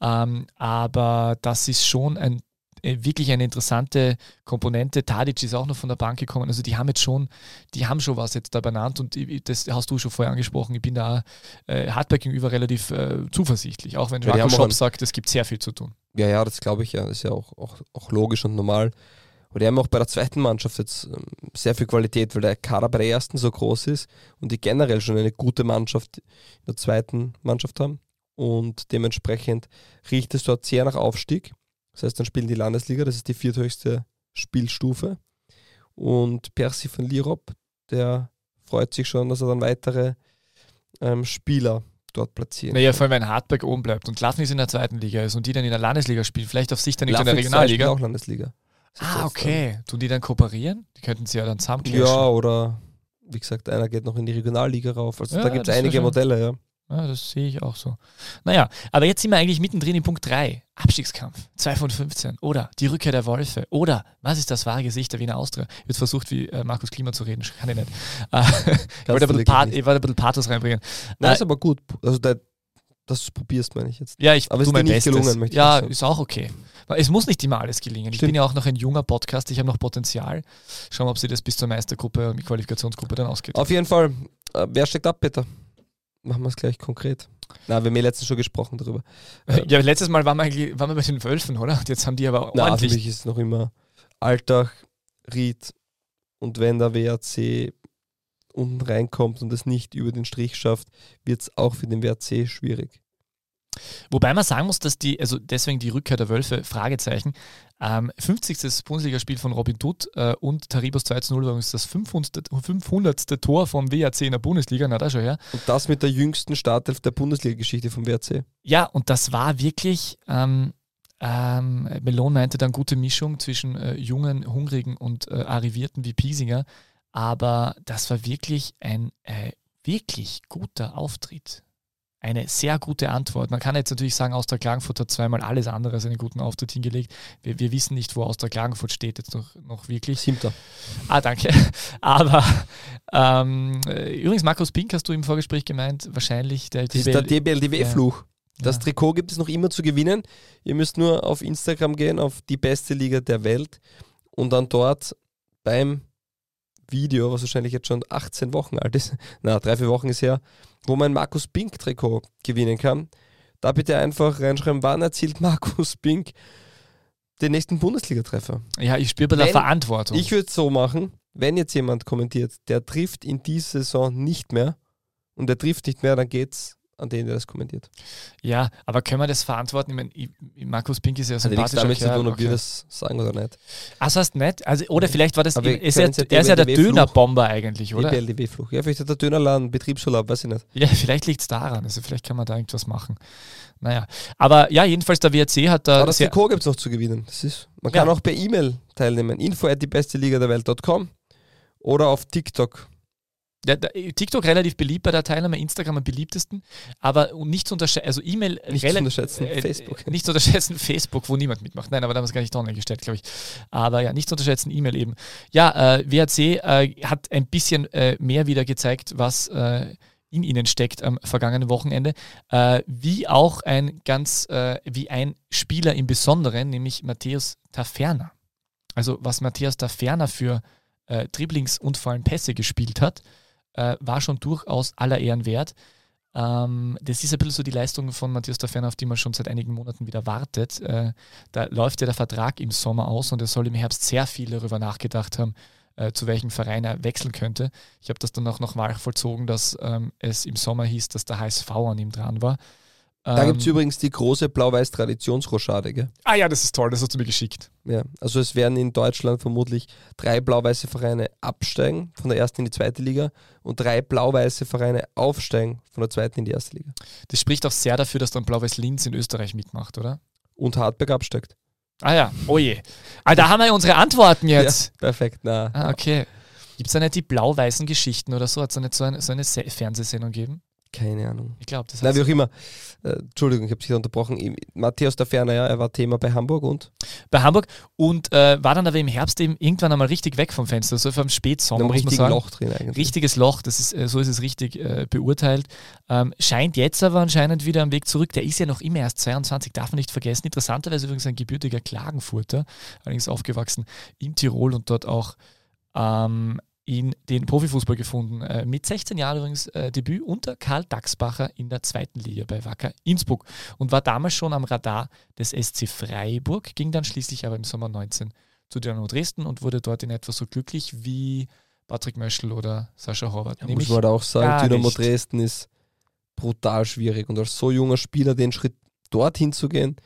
Ähm, aber das ist schon ein wirklich eine interessante Komponente. Tadic ist auch noch von der Bank gekommen. Also die haben jetzt schon, die haben schon was jetzt da benannt und ich- das hast du schon vorher angesprochen. Ich bin da äh, Hartberg gegenüber relativ äh, zuversichtlich, auch wenn Ja, Marco Schopp sagt, es gibt sehr viel zu tun. Ja, ja, das glaube ich ja. Das ist ja auch, auch, auch logisch und normal. Und die haben auch bei der zweiten Mannschaft jetzt ähm, sehr viel Qualität, weil der Kader bei der ersten so groß ist und die generell schon eine gute Mannschaft in der zweiten Mannschaft haben. Und dementsprechend riecht es dort sehr nach Aufstieg. Das heißt, dann spielen die Landesliga, das ist die vierthöchste Spielstufe. Und Percy von Lirop, der freut sich schon, dass er dann weitere ähm, Spieler dort platziert. Naja, vor allem, wenn Hartberg oben bleibt und Lafnis in der zweiten Liga ist und die dann in der Landesliga spielen, vielleicht auf sich dann nicht in der Regionalliga. auch Landesliga. Das Ah, jetzt, ähm, okay. Tun die dann kooperieren? Die könnten sie ja dann zusammen Ja, oder wie gesagt, einer geht noch in die Regionalliga rauf. Also Ja, da gibt es einige Modelle, ja. Ja, das sehe ich auch so. Naja, aber jetzt sind wir eigentlich mittendrin in Punkt 3. Abstiegskampf. 2 von 15. Oder die Rückkehr der Wolfe. Oder was ist das wahre Gesicht der Wiener Austria? Wird versucht, wie äh, Markus Klima zu reden. Kann ich nicht. Äh, *laughs* ich, wollte ein nicht. ich wollte ein bisschen Pathos reinbringen. Nein, Äh, ist aber gut. Also da, dass du es probierst, meine ich jetzt. Ja, ich Aber tu ist dir mein nicht Bestes. gelungen, möchte ich ja, sagen. ist auch okay. Es muss nicht immer alles gelingen. Ich Stimmt. bin ja auch noch ein junger Podcast. Ich habe noch Potenzial. Schauen wir, ob sie das bis zur Meistergruppe und Qualifikationsgruppe dann ausgeht. Auf jeden Fall, äh, wer steckt ab, Peter? Machen wir es gleich konkret. Na, wir haben ja letztens schon gesprochen darüber. Äh, Ja, letztes Mal waren wir, eigentlich, waren wir bei den Wölfen, oder? Und jetzt haben die aber Na, für ordentlich mich ist es noch immer Alltag, Ried und wenn der WRC unten reinkommt und es nicht über den Strich schafft, wird es auch für den WRC schwierig. Wobei man sagen muss, dass die, also deswegen die Rückkehr der Wölfe, Fragezeichen, ähm, 50. Bundesligaspiel von Robin Dutt äh, und Taribos 2 zu 0 war übrigens das 500. 500. Tor vom WAC in der Bundesliga, na da schon her. Und das mit der jüngsten Startelf der Bundesliga-Geschichte vom WRC. Ja, und das war wirklich, ähm, ähm, Melon meinte dann gute Mischung zwischen äh, jungen, hungrigen und äh, arrivierten wie Piesinger, aber das war wirklich ein äh, wirklich guter Auftritt. Eine sehr gute Antwort. Man kann jetzt natürlich sagen, Austria Klagenfurt hat zweimal alles andere als einen guten Auftritt hingelegt. Wir, wir wissen nicht, wo Austria Klagenfurt steht jetzt noch, noch wirklich. Siebter. Ah, danke. *laughs* Aber ähm, äh, übrigens, Markus Pink hast du im Vorgespräch gemeint, wahrscheinlich der Das ist der DBLDW-Fluch. Das Ja. Trikot gibt es noch immer zu gewinnen. Ihr müsst nur auf Instagram gehen, auf die beste Liga der Welt und dann dort beim Video, was wahrscheinlich jetzt schon 18 Wochen alt ist, *laughs* na, drei, vier Wochen ist her, wo man Markus Pink-Trikot gewinnen kann. Da bitte einfach reinschreiben, wann erzielt Markus Pink den nächsten Bundesliga-Treffer. Ja, ich spüre bei der Wenn- Verantwortung. Ich würde es so machen, wenn jetzt jemand kommentiert, der trifft in dieser Saison nicht mehr und der trifft nicht mehr, dann geht's an den, der das kommentiert. ja, aber können wir das verantworten? Ich meine, ich, ich- Markus Pink ist ja Hat ja nichts sympathischer damit zu tun, ob wir okay. das sagen oder nicht. Ach, so heißt nicht? Also, oder vielleicht war das, wir ist er, können's ja er ist ja der. Dönerbomber eigentlich, oder? EBLDW-Fluch. Ja, vielleicht hat der Dönerladen Betriebsurlaub, weiß ich nicht. Ja, *laughs* vielleicht liegt es daran. Also vielleicht kann man da irgendwas machen. Naja. Aber ja, jedenfalls der WRC hat da Aber das Trikot gibt es noch zu gewinnen. Das ist, man Ja. kann auch per E-Mail teilnehmen. Info at die beste Liga der Welt.com oder auf TikTok. Der, der, TikTok relativ beliebt bei der Teilnahme, Instagram am beliebtesten, aber nicht zu unterschätzen, also E-Mail Nicht zu unterschätzen, äh, Facebook. Nicht zu unterschätzen, *laughs* Facebook, wo niemand mitmacht. Nein, aber da haben wir es gar nicht online gestellt, glaube ich. Aber ja, nicht zu unterschätzen, E-Mail eben. Ja, äh, WRC äh, hat ein bisschen äh, mehr wieder gezeigt, was äh, in ihnen steckt am vergangenen Wochenende. Äh, wie auch ein ganz, äh, wie ein Spieler im Besonderen, nämlich Matthäus Taferner. Also was Matthias Taferner für äh, Dribblings und vor allem Pässe gespielt hat, äh, war schon durchaus aller Ehren wert. Ähm, das ist ein bisschen so die Leistung von Matthias Taferner, auf die man schon seit einigen Monaten wieder wartet. Äh, da läuft ja der Vertrag im Sommer aus und er soll im Herbst sehr viel darüber nachgedacht haben, äh, zu welchem Verein er wechseln könnte. Ich habe das dann auch noch vollzogen, dass ähm, es im Sommer hieß, dass der HSV an ihm dran war. Da Ähm, gibt es übrigens die große Blau-Weiß-Traditionsrochade. gell? Ah ja, das ist toll, das hast du mir geschickt. Ja, also es werden in Deutschland vermutlich drei blau-weiße Vereine absteigen von der ersten in die zweite Liga und drei blau-weiße Vereine aufsteigen von der zweiten in die erste Liga. Das spricht auch sehr dafür, dass dann Blau-Weiß Linz in Österreich mitmacht, oder? Und Hartberg absteigt. Ah ja, oh je. Ah, da haben wir ja unsere Antworten jetzt. Ja, perfekt. Na, Ah, okay. Gibt es da nicht die blau-weißen Geschichten oder so? Hat es da nicht so eine, so eine Se Fernsehsendung gegeben? Keine Ahnung. Ich glaube, das Na, heißt, wie auch immer. Äh, Entschuldigung, ich habe dich unterbrochen. Matthias der Ferner, ja, er war Thema bei Hamburg und bei Hamburg und äh, war dann aber im Herbst eben irgendwann einmal richtig weg vom Fenster, so vom in Spätsommer, muss man sagen. Loch drin eigentlich. Richtiges Loch, das ist, äh, so ist es richtig äh, beurteilt. Ähm, scheint jetzt aber anscheinend wieder am Weg zurück. Der ist ja noch immer erst 22, darf man nicht vergessen. Interessanterweise übrigens ein gebürtiger Klagenfurter, allerdings aufgewachsen in Tirol und dort auch ähm, in den Profifußball gefunden. Äh, mit 16 Jahren übrigens äh, Debüt unter Karl Dachsbacher in der zweiten Liga bei Wacker Innsbruck und war damals schon am Radar des SC Freiburg, ging dann schließlich aber im Sommer 19 zu Dynamo Dresden und wurde dort in etwa so glücklich wie Patrick Möschel oder Sascha Horvath. Ja, muss man da auch sagen, Dynamo nicht. Dresden ist brutal schwierig und als so junger Spieler den Schritt dorthin zu gehen,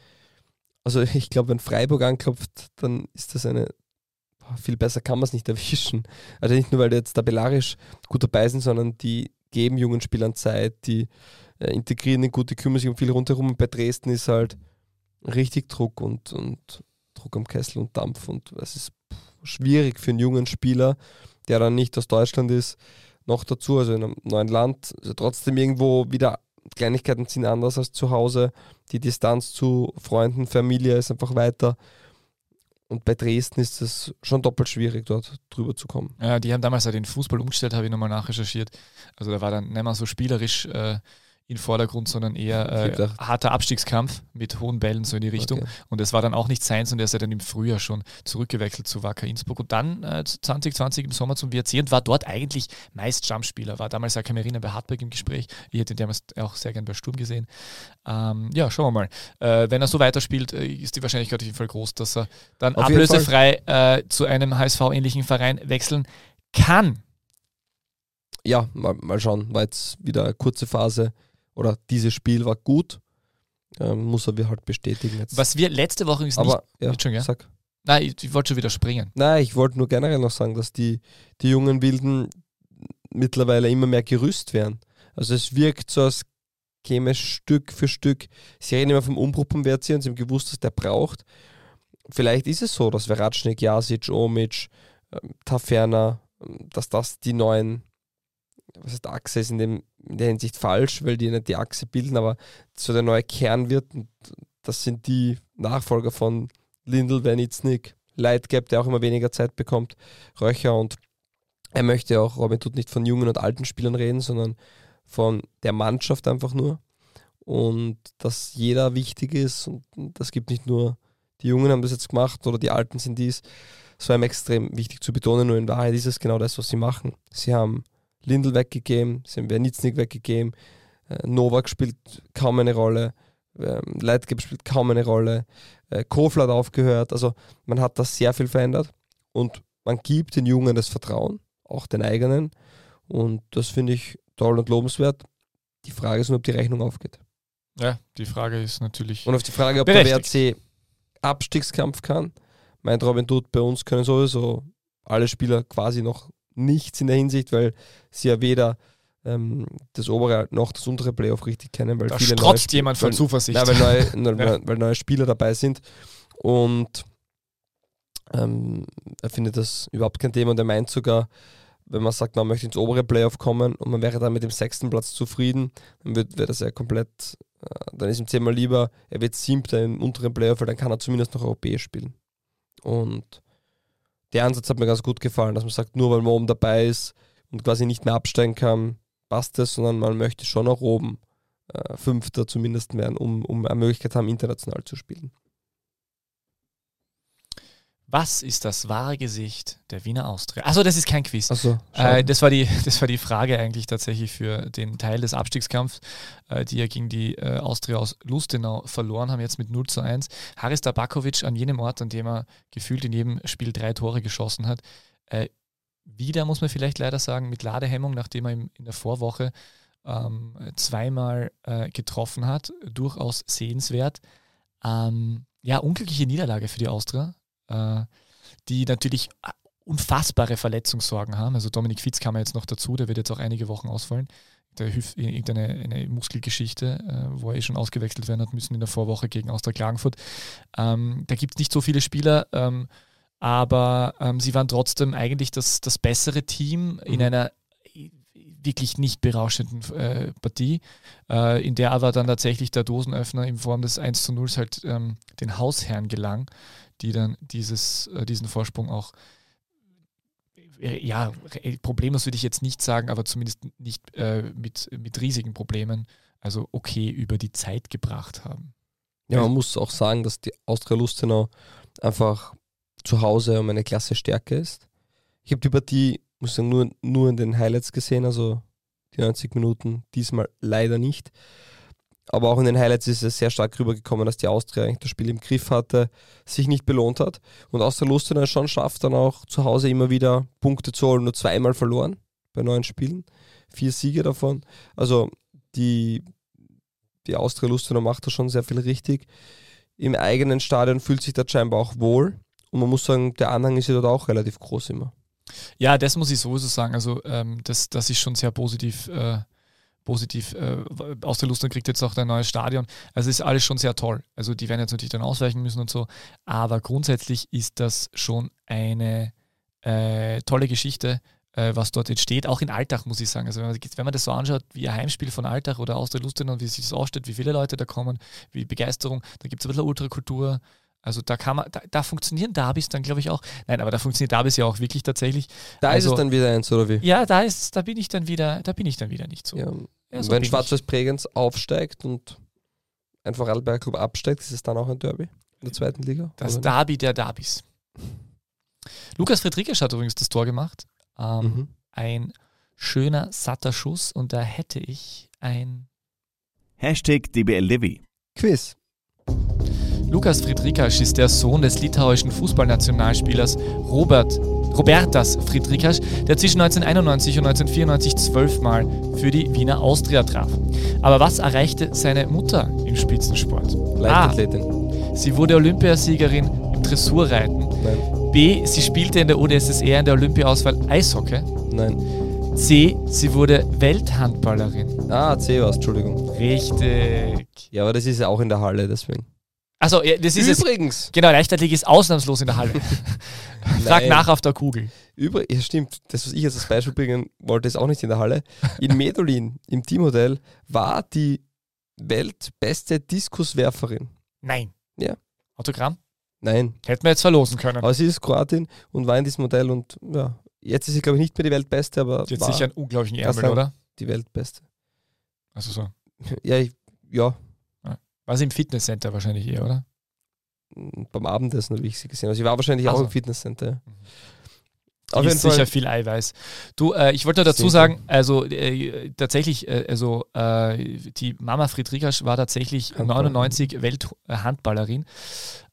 also ich glaube, wenn Freiburg anklopft, dann ist das eine, viel besser kann man es nicht *laughs* erwischen. Also nicht nur, weil die jetzt tabellarisch gut dabei sind, sondern die geben jungen Spielern Zeit, die äh, integrieren in gute, kümmern sich um viel rundherum und bei Dresden ist halt richtig Druck und, und Druck am Kessel und Dampf und es ist schwierig für einen jungen Spieler, der dann nicht aus Deutschland ist, noch dazu, also in einem neuen Land, also trotzdem irgendwo wieder Kleinigkeiten sind anders als zu Hause. Die Distanz zu Freunden, Familie ist einfach weiter. Und bei Dresden ist es schon doppelt schwierig, dort drüber zu kommen. Ja, die haben damals ja den Fußball umgestellt, habe ich nochmal nachrecherchiert. Also da war dann nicht mehr so spielerisch äh, in Vordergrund, sondern eher *laughs* äh, harter Abstiegskampf mit hohen Bällen so in die Richtung. Okay. Und es war dann auch nicht seins und er ist ja dann im Frühjahr schon zurückgewechselt zu Wacker Innsbruck und dann äh, 2020 im Sommer zum WRC und war dort eigentlich meist Jumpspieler. War damals ja Kamerina bei Hartberg im Gespräch. Ich hätte ihn damals auch sehr gern bei Sturm gesehen. Ähm, ja, schauen wir mal. Äh, wenn er so weiterspielt, äh, ist die Wahrscheinlichkeit auf jeden Fall groß, dass er dann Auf ablösefrei äh, zu einem HSV-ähnlichen Verein wechseln kann. Ja, mal, mal schauen. War jetzt wieder eine kurze Phase oder dieses Spiel war gut. Ähm, muss er halt bestätigen jetzt. Was wir letzte Woche übrigens nicht. Aber ja, Wird schon, ja? sag. Nein, ich, ich wollte schon wieder springen. Nein, ich wollte nur generell noch sagen, dass die, die jungen Wilden mittlerweile immer mehr gerüst werden. Also es wirkt so, als käme es Stück für Stück. Sie reden immer vom Umbruch beim WRC und sie haben gewusst, dass der braucht. Vielleicht ist es so, dass Veratschnik, Jasic, Omic, ähm, Taferner, ähm, dass das die neuen, was heißt Achse ist in, dem, in der Hinsicht falsch, weil die nicht die Achse bilden, aber so der neue Kern wird. Das sind die Nachfolger von Lindl, Wenitznik, Lightgap, der auch immer weniger Zeit bekommt, Röcher und er möchte auch, Robin tut nicht von jungen und alten Spielern reden, sondern von der Mannschaft einfach nur. Und dass jeder wichtig ist und das gibt nicht nur, die Jungen haben das jetzt gemacht oder die Alten sind dies, Das war ihm extrem wichtig zu betonen, nur in Wahrheit ist es genau das, was sie machen. Sie haben Lindl weggegeben, haben Wernitznik weggegeben, äh, Novak spielt kaum eine Rolle, ähm, Leitgeb spielt kaum eine Rolle, äh, Kofler hat aufgehört. Also man hat da sehr viel verändert und man gibt den Jungen das Vertrauen, auch den eigenen. Und das finde ich toll und lobenswert. Die Frage ist nur, ob die Rechnung aufgeht. Ja, die Frage ist natürlich. Und auf die Frage, ob der WRC Abstiegskampf kann, meint Robin Dutt, bei uns können sowieso alle Spieler quasi noch nichts in der Hinsicht, weil sie ja weder ähm, das obere noch das untere Playoff richtig kennen, weil da viele strotzt neue, jemand von weil, Zuversicht. *laughs* Ja, weil, neue, ja. weil neue Spieler dabei sind und ähm, er findet das überhaupt kein Thema und er meint sogar, wenn man sagt, man möchte ins obere Playoff kommen und man wäre dann mit dem sechsten Platz zufrieden, dann wird, wird das ja komplett, äh, dann ist ihm zehnmal lieber, er wird siebter im unteren Playoff, weil dann kann er zumindest noch europäisch spielen. Und der Ansatz hat mir ganz gut gefallen, dass man sagt, nur weil man oben dabei ist und quasi nicht mehr absteigen kann, passt es, sondern man möchte schon auch oben äh, Fünfter zumindest werden, um, um eine Möglichkeit haben, international zu spielen. Was ist das wahre Gesicht der Wiener Austria? Achso, das ist kein Quiz. Achso, äh, das, war die, *laughs* das war die Frage eigentlich tatsächlich für den Teil des Abstiegskampfs, äh, die ja gegen die äh, Austria aus Lustenau verloren haben, jetzt mit 0 zu 1. Haris Tabakovic an jenem Ort, an dem er gefühlt in jedem Spiel drei Tore geschossen hat. Äh, wieder, muss man vielleicht leider sagen, mit Ladehemmung, nachdem er in der Vorwoche ähm, zweimal äh, getroffen hat. Durchaus sehenswert. Ähm, ja, unglückliche Niederlage für die Austria äh, die natürlich unfassbare Verletzungssorgen haben. Also Dominik Fitz kam ja jetzt noch dazu, der wird jetzt auch einige Wochen ausfallen. Der hilft irgendeine eine Muskelgeschichte, äh, wo er eh schon ausgewechselt werden hat müssen in der Vorwoche gegen Austria Klagenfurt. Ähm, da gibt es nicht so viele Spieler, ähm, aber ähm, sie waren trotzdem eigentlich das, das bessere Team mhm. in einer wirklich nicht berauschenden äh, Partie, äh, in der aber dann tatsächlich der Dosenöffner in Form des 1 zu 0 halt ähm, den Hausherrn gelang die dann dieses, äh, diesen Vorsprung auch äh, ja, problemlos würde ich jetzt nicht sagen, aber zumindest nicht äh, mit, mit riesigen Problemen, also okay über die Zeit gebracht haben. Ja, man muss auch sagen, dass die Austria Lustenau einfach zu Hause um eine klasse Stärke ist. Ich habe die Partie, muss ich sagen, nur, nur in den Highlights gesehen, also die 90 Minuten diesmal leider nicht. Aber auch in den Highlights ist es sehr stark rübergekommen, dass die Austria eigentlich das Spiel im Griff hatte, sich nicht belohnt hat. Und Austria Lustenau schon schafft, dann auch zu Hause immer wieder Punkte zu holen. Nur zweimal verloren bei neun Spielen. Vier Siege davon. Also die, die Austria Lustenau macht da schon sehr viel richtig. Im eigenen Stadion fühlt sich das scheinbar auch wohl. Und man muss sagen, der Anhang ist ja dort auch relativ groß immer. Ja, das muss ich sowieso sagen. Also ähm, das, das ist schon sehr positiv. Äh positiv äh, aus der Lust und kriegt jetzt auch ein neues Stadion. Also ist alles schon sehr toll. Also die werden jetzt natürlich dann ausweichen müssen und so. Aber grundsätzlich ist das schon eine äh, tolle Geschichte, äh, was dort entsteht. Auch in Alltag, muss ich sagen. Also wenn man, wenn man das so anschaut, wie ein Heimspiel von Alltag oder aus der Lust und wie sich das ausstellt, wie viele Leute da kommen, wie Begeisterung, da gibt es ein bisschen Ultrakultur. Also da kann man, da, da funktionieren Derbys dann, glaube ich, auch. Nein, aber da funktioniert Derbys ja auch wirklich tatsächlich. Da also, ist es dann wieder eins, oder wie? Ja, da ist, da bin ich dann wieder, da bin ich dann wieder nicht so. Ja. Ja, so wenn Schwarzes Bregenz aufsteigt und ein Vorarlberger Club absteigt, ist es dann auch ein Derby in der zweiten Liga? Das Derby der Derbys. Lukas Friedrichs hat übrigens das Tor gemacht. Ähm, mhm. Ein schöner, satter Schuss und da hätte ich ein Hashtag DBL Levy. Quiz. Lukas Friedrichs ist der Sohn des litauischen Fußballnationalspielers Robert Robertas Friedrichs, der zwischen 1991 und 1994 zwölfmal für die Wiener Austria traf. Aber was erreichte seine Mutter im Spitzensport? Leichtathletin. A. Sie wurde Olympiasiegerin im Dressurreiten. Nein. B. Sie spielte in der UdSSR in der Olympiaauswahl Eishockey. Nein. C. Sie wurde Welthandballerin. Ah, C war Entschuldigung. Richtig. Ja, aber das ist ja auch in der Halle, deswegen. Also ja, das ist Übrigens. Jetzt, genau, Leichtathletik ist ausnahmslos in der Halle. *laughs* Frag nach auf der Kugel. Übrig, ja, stimmt. Das, was ich jetzt als Beispiel bringen wollte, ist auch nicht in der Halle. In *laughs* Medolin, im Teammodell, war die weltbeste Diskuswerferin. Nein. Ja. Autogramm? Nein. Hätten wir jetzt verlosen können. Aber sie ist Kroatin und war in diesem Modell und ja, jetzt ist sie, glaube ich, nicht mehr die Weltbeste, aber. Jetzt sicher einen unglaublichen Ärmel, oder? Die Weltbeste. Also so. Ja, ich, ja, war sie im Fitnesscenter wahrscheinlich eher, oder? beim Abendessen, wie ich sie gesehen habe. Sie war wahrscheinlich Also. auch im Fitnesscenter. Mhm. Auf ist Fall. sicher viel Eiweiß. Du, äh, ich wollte dazu sagen, also äh, tatsächlich, äh, also äh, die Mama Friedrichas war tatsächlich Handballerin. 99 Welthandballerin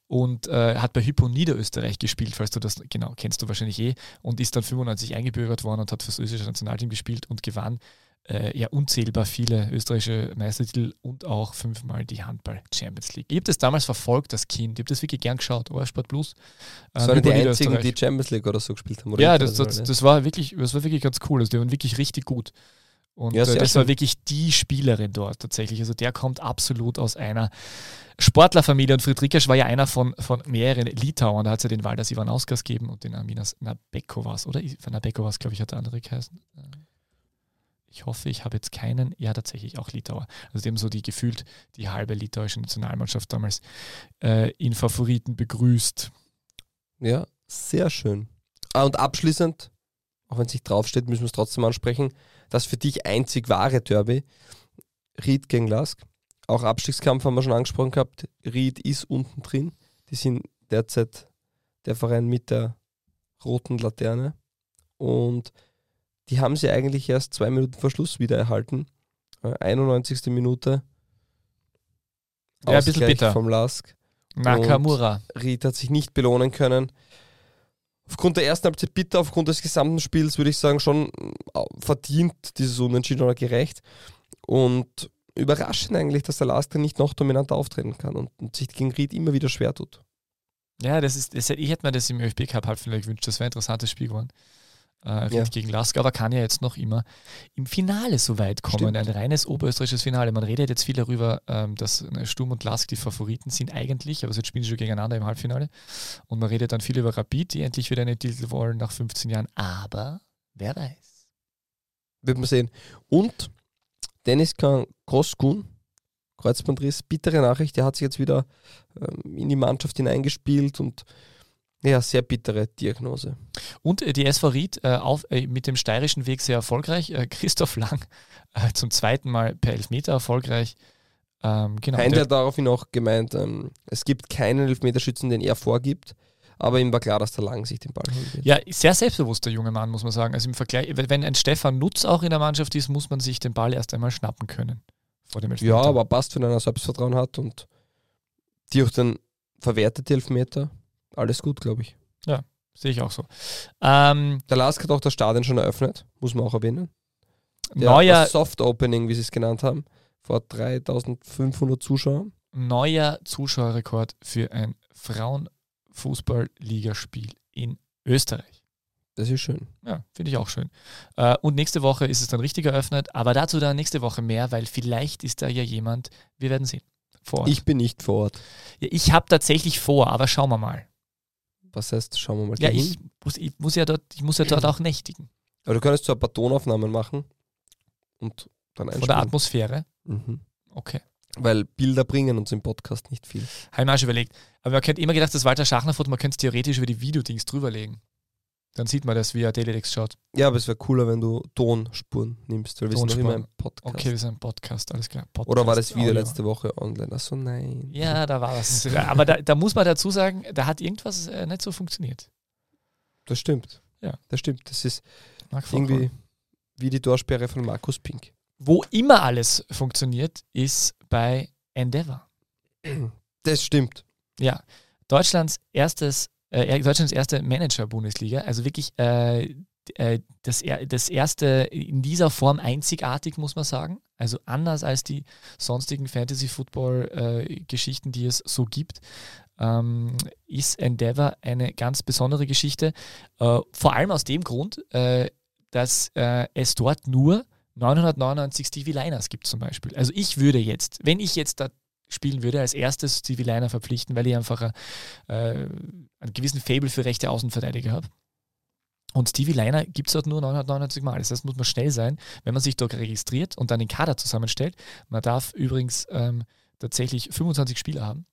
und äh, hat bei Hypo Niederösterreich gespielt, falls du das genau kennst du wahrscheinlich eh, und ist dann 95 eingebürgert worden und hat für das österreichische Nationalteam gespielt und gewann äh, ja unzählbar viele österreichische Meistertitel und auch fünfmal die Handball Champions League. Ich habe das damals verfolgt, das Kind. Ich habe das wirklich gern geschaut. ORF Plus. Das waren die einzigen, die Champions League oder so gespielt haben. Oder Ja, das, das, das war wirklich, das war wirklich ganz cool. Also die waren wirklich richtig gut. Und Ja, äh, das war wirklich die Spielerin dort tatsächlich. Also der kommt absolut aus einer Sportlerfamilie und Friedrichas war ja einer von, von mehreren Litauern. Da hat es ja den Waldas Ivanauskas gegeben und den Aminas Nabekovas, oder? Nabekovas, glaube ich, hat der andere geheißen. Ich hoffe, ich habe jetzt keinen. Ja, tatsächlich auch Litauer. Also dem so die gefühlt die halbe litauische Nationalmannschaft damals äh, in Favoriten begrüßt. Ja, sehr schön. Ah, und abschließend, auch wenn es nicht draufsteht, müssen wir es trotzdem ansprechen, das für dich einzig wahre Derby, Ried gegen Lask. Auch Abstiegskampf haben wir schon angesprochen gehabt. Ried ist unten drin. Die sind derzeit der Verein mit der roten Laterne. Und die haben sie eigentlich erst zwei Minuten vor Schluss wieder erhalten. Äh, 91. Minute. Ja, ein bisschen bitter. Vom Lask. Nakamura. Ried hat sich nicht belohnen können. Aufgrund der ersten Halbzeit bitter, aufgrund des gesamten Spiels würde ich sagen, schon äh, verdient dieses Unentschieden oder gerecht. Und überraschend eigentlich, dass der Lasker nicht noch dominanter auftreten kann und, und sich gegen Ried immer wieder schwer tut. Ja, das ist, das, ich hätte mir das im ÖFB Cup Halbfinale gewünscht. Das wäre ein interessantes Spiel geworden. Äh, Ja. gegen Lask, aber kann ja jetzt noch immer im Finale so weit kommen. Stimmt. Ein reines oberösterreichisches Finale. Man redet jetzt viel darüber, ähm, dass äh, Sturm und Lask die Favoriten sind eigentlich, aber jetzt spielen sie schon gegeneinander im Halbfinale. Und man redet dann viel über Rapid, die endlich wieder einen Titel wollen nach 15 Jahren. Aber wer weiß. Wird man sehen. Und Dennis Koskun, Kreuzbandriss, bittere Nachricht, der hat sich jetzt wieder ähm, in die Mannschaft hineingespielt und ja, sehr bittere Diagnose. Und äh, die SV Ried äh, auf, äh, mit dem steirischen Weg sehr erfolgreich. Äh, Christoph Lang äh, zum zweiten Mal per Elfmeter erfolgreich. Ähm, genau. Der- hat daraufhin auch gemeint, ähm, es gibt keinen Elfmeterschützen, den er vorgibt, aber ihm war klar, dass der Lang sich den Ball holen wird. Ja, sehr selbstbewusster junger Mann, muss man sagen. Also im Vergleich, wenn ein Stefan Nutz auch in der Mannschaft ist, muss man sich den Ball erst einmal schnappen können. Vor dem Ja, Elfmeter. aber passt, wenn einer Selbstvertrauen hat und die auch dann verwertet, die Elfmeter. Alles gut, glaube ich. Sehe ich auch so. Ähm, Der Lask hat auch das Stadion schon eröffnet, muss man auch erwähnen. Der neuer, Soft Opening, wie sie es genannt haben, vor 3500 Zuschauern. neuer Zuschauerrekord für ein Frauenfußball-Ligaspiel in Österreich. Das ist schön. Ja, finde ich auch schön. Äh, und nächste Woche ist es dann richtig eröffnet, aber dazu dann nächste Woche mehr, weil vielleicht ist da ja jemand, wir werden sehen. Vor Ort. Ich bin nicht vor Ort. ja, ich habe tatsächlich vor, aber schauen wir mal. Was heißt, schauen wir mal Ja, ich muss, ich muss ja dort, ich muss ja dort auch nächtigen. Aber du könntest so ein paar Tonaufnahmen machen und dann Von der einspielen. Atmosphäre. Mhm. Okay. Weil Bilder bringen uns im Podcast nicht viel. Habe ich mir auch schon überlegt. Aber man könnte immer gedacht, das Walter Schachner-Foto, man könnte es theoretisch über die Videodings drüberlegen. Dann sieht man das, wie er Teletext schaut. Ja, aber es wäre cooler, wenn du Tonspuren nimmst, weil wir sind noch immer im Podcast. Okay, wir sind ein Podcast, alles klar. Podcast, Oder war das Video Audio. letzte Woche online? Achso, nein. Ja, da war was. *laughs* Aber da, da muss man dazu sagen, da hat irgendwas äh, nicht so funktioniert. Das stimmt. Ja. Das stimmt. Das ist irgendwie wie die Torsperre von Markus Pink. Wo immer alles funktioniert, ist bei Endeavor. Das stimmt. Ja, Deutschlands erstes, äh, Deutschlands erste Manager-Bundesliga, also wirklich äh, äh, das, das erste in dieser Form einzigartig, muss man sagen. Also anders als die sonstigen Fantasy-Football-Geschichten, die es so gibt, ähm, ist Endeavor eine ganz besondere Geschichte. Äh, vor allem aus dem Grund, äh, dass äh, es dort nur 999 Stevie Liners gibt zum Beispiel. Also ich würde jetzt, wenn ich jetzt da spielen würde, als erstes Stevie Liner verpflichten, weil ich einfach äh, einen gewissen Fable für rechte Außenverteidiger habe. Und Stevie Liner gibt es dort nur 999 Mal. Das heißt, muss man schnell sein, wenn man sich dort registriert und dann den Kader zusammenstellt. Man darf übrigens ähm, tatsächlich 25 Spieler haben.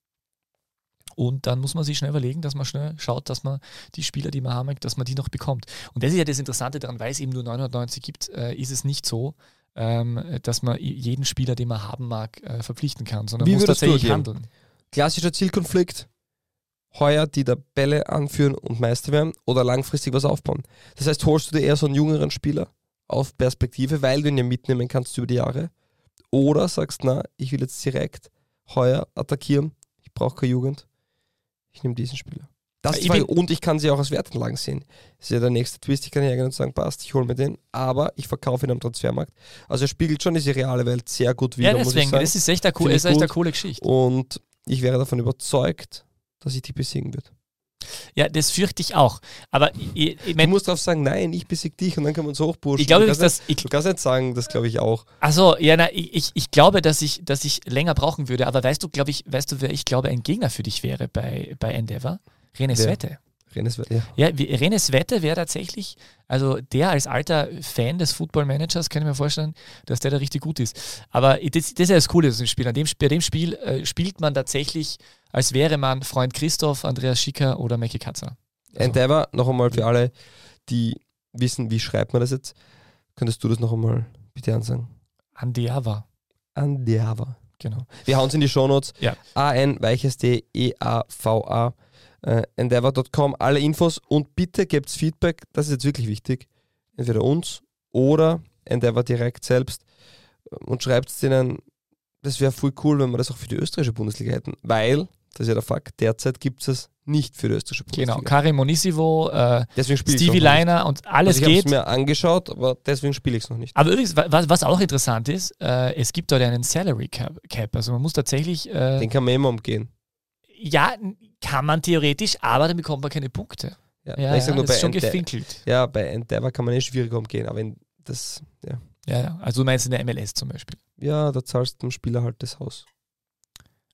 Und dann muss man sich schnell überlegen, dass man schnell schaut, dass man die Spieler, die man haben, dass man die noch bekommt. Und das ist ja das Interessante daran, weil es eben nur 990 gibt, äh, ist es nicht so, ähm, dass man jeden Spieler, den man haben mag, äh, verpflichten kann, sondern Wie muss tatsächlich handeln. Klassischer Zielkonflikt. heuer die Tabelle anführen und Meister werden oder langfristig was aufbauen. Das heißt, holst du dir eher so einen jüngeren Spieler auf Perspektive, weil du ihn ja mitnehmen kannst über die Jahre. Oder sagst, na, ich will jetzt direkt heuer attackieren, ich brauche keine Jugend, ich nehme diesen Spieler. Das ist Frage. bin- und ich kann sie auch als Wertanlagen sehen. Das ist ja der nächste Twist. Ich kann hergehen und sagen, passt, ich hole mir den, aber ich verkaufe ihn am Transfermarkt. Also er spiegelt schon diese reale Welt sehr gut wider, Ja, deswegen, das ist echt eine, cool, ist echt eine coole Geschichte. Und ich wäre davon überzeugt, dass ich die besiegen wird. Ja, das fürchte ich auch. Aber ich, ich, ich, Du mein, musst darauf sagen, nein, ich besiege dich und dann können wir uns hochpushen. ich glaube du, kannst nicht, du kannst nicht sagen, das glaube ich auch. Also, ja, na, ich, ich- ich glaube, dass ich, dass ich länger brauchen würde, aber weißt du, glaube ich, weißt du, wer ich glaube, ein Gegner für dich wäre bei, bei Endeavor? René? Svette. Rennes, ja. Ja, wie- René Svette wäre tatsächlich, also der als alter Fan des Football Managers, kann ich mir vorstellen, dass der da richtig gut ist. Aber das, das ist ja das Coole an dem Spiel. An dem, bei dem Spiel äh, spielt man tatsächlich, als wäre man Freund Christoph, Andreas Schicker oder Mackie Katzer. Also, Endeavor, noch einmal für alle, die wissen, wie schreibt man das jetzt, könntest du das noch einmal bitte ansagen? Andeava, Endeavor. genau. Wir hauen es in die Shownotes. Ja. A-N, weiches D, E-A-V-A, äh, endeavor.com, alle Infos und bitte gebt Feedback, das ist jetzt wirklich wichtig, entweder uns oder Endeavor direkt selbst und schreibt es denen, das wäre voll cool, wenn wir das auch für die österreichische Bundesliga hätten, weil, das ist ja der Fakt, derzeit gibt es es nicht für die österreichische Bundesliga. Genau, Karim Monisivo, äh, ich Stevie Leiner und alles also ich geht. habe es mir angeschaut, aber deswegen spiele ich es noch nicht. Aber übrigens, wa- was, was auch interessant ist, äh, es gibt dort einen Salary Cap. Cap. Also man muss tatsächlich, äh, Den kann man immer umgehen. ja, kann man theoretisch, aber dann bekommt man keine Punkte. Ja, Ja, ich sag ja, nur, das bei, ist schon Ende gefinkelt. ja, bei Endeavor kann man eh schwieriger umgehen, aber in das, ja. Ja, ja. Also du meinst in der MLS zum Beispiel. ja, da zahlst du dem Spieler halt das Haus,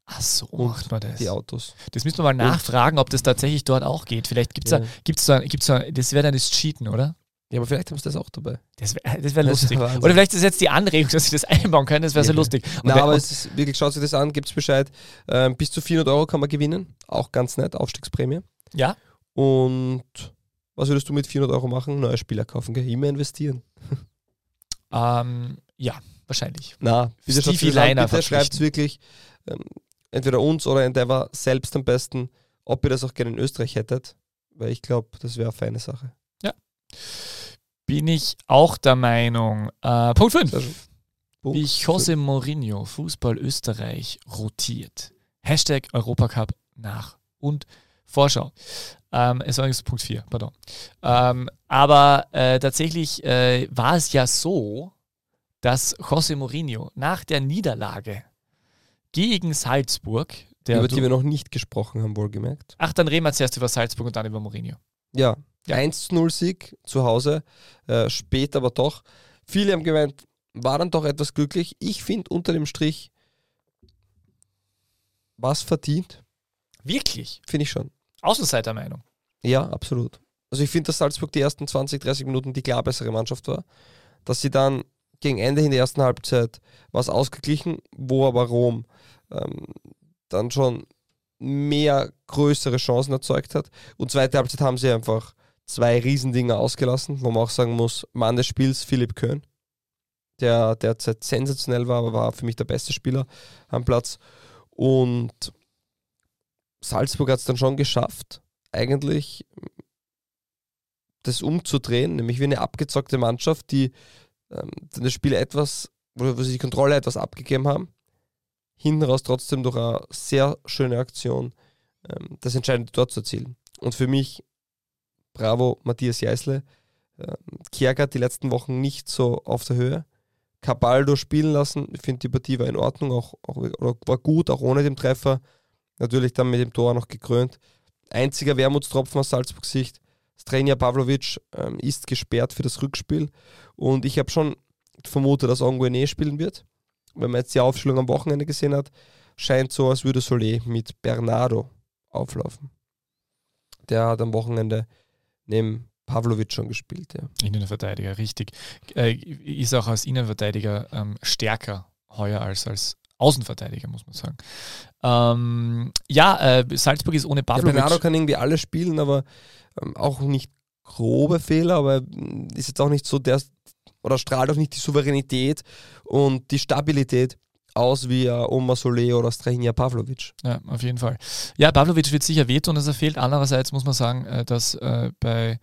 Ach so, Und macht man das. die Autos. Das müssen wir mal nachfragen, ob das tatsächlich dort auch geht. Vielleicht gibt es Ja. da, gibt's da, gibt's da, das wäre dann das Cheaten, oder? Ja, aber vielleicht haben sie das auch dabei. Das wäre wär lustig. Wahnsinn. Oder vielleicht ist jetzt die Anregung, dass sie das einbauen können, das wäre so Ja. lustig. Und Na, aber es ist wirklich, schaut sich das an, gibt es Bescheid. Ähm, bis zu 400 Euro kann man gewinnen. Auch ganz nett, Aufstiegsprämie. ja, Und was würdest du mit 400 Euro machen? Neue Spieler kaufen, gell? Immer investieren. ähm, ja, wahrscheinlich. Na, bitte Stevie Leiner bitte schreibt wirklich ähm, entweder uns oder Endeavor selbst am besten, ob ihr das auch gerne in Österreich hättet. Weil ich glaube, das wäre eine feine Sache. Bin ich auch der Meinung. Äh, Punkt 5. Sehr schön. Punkt Wie José Mourinho Fußball Österreich rotiert. Hashtag Europacup nach und Vorschau. Ähm, es war übrigens Punkt 4, pardon. Ähm, aber äh, tatsächlich äh, war es ja so, dass José Mourinho nach der Niederlage gegen Salzburg, der Über die wir noch nicht gesprochen haben, wohlgemerkt. ach, dann reden wir zuerst über Salzburg und dann über Mourinho. Ja, Ja. 1-0-Sieg zu Hause, äh, spät aber doch. Viele haben gemeint, war dann doch etwas glücklich. Ich finde unter dem Strich, was verdient, Wirklich? finde ich schon. Außenseitermeinung. Ja, absolut. Also ich finde, dass Salzburg die ersten 20, 30 Minuten die klar bessere Mannschaft war. Dass sie dann gegen Ende in der ersten Halbzeit was ausgeglichen, wo aber Rom ähm, dann schon mehr größere Chancen erzeugt hat. Und zweite Halbzeit haben sie einfach zwei Riesendinger ausgelassen, wo man auch sagen muss, Mann des Spiels, Philipp Köhn, der derzeit sensationell war, aber war für mich der beste Spieler am Platz. Und Salzburg hat es dann schon geschafft, eigentlich das umzudrehen, nämlich wie eine abgezockte Mannschaft, die ähm, das Spiel etwas, wo, sie die Kontrolle etwas abgegeben haben, hinten raus trotzdem durch eine sehr schöne Aktion ähm, das entscheidende Tor zu erzielen. Und für mich, bravo Matthias Jeißle, ähm, Kiergaard die letzten Wochen nicht so auf der Höhe. Cabaldo spielen lassen, ich finde die Partie war in Ordnung, auch, auch war gut, auch ohne den Treffer. Natürlich dann mit dem Tor noch gekrönt. Einziger Wermutstropfen aus Salzburgs Sicht, Strenja Pavlovic ähm, ist gesperrt für das Rückspiel und ich habe schon vermutet, dass Onguene spielen wird. Wenn man jetzt die Aufstellung am Wochenende gesehen hat, scheint so, als würde Solé mit Bernardo auflaufen. Der hat am Wochenende neben Pavlovic schon gespielt. Ja. Innenverteidiger, richtig. Äh, ist auch als Innenverteidiger ähm, stärker heuer als als Außenverteidiger, muss man sagen. Ähm, ja, äh, Salzburg ist ohne Pavlovic. Bernardo kann irgendwie alles spielen, aber ähm, auch nicht grobe Fehler, aber mm, ist jetzt auch nicht so der, oder strahlt auch nicht die Souveränität und die Stabilität aus wie Oma Solé oder Strahinja Pavlovic. Ja, auf jeden Fall. Ja, Pavlovic wird sicher wehtun, dass er fehlt. Andererseits muss man sagen, äh, dass äh, bei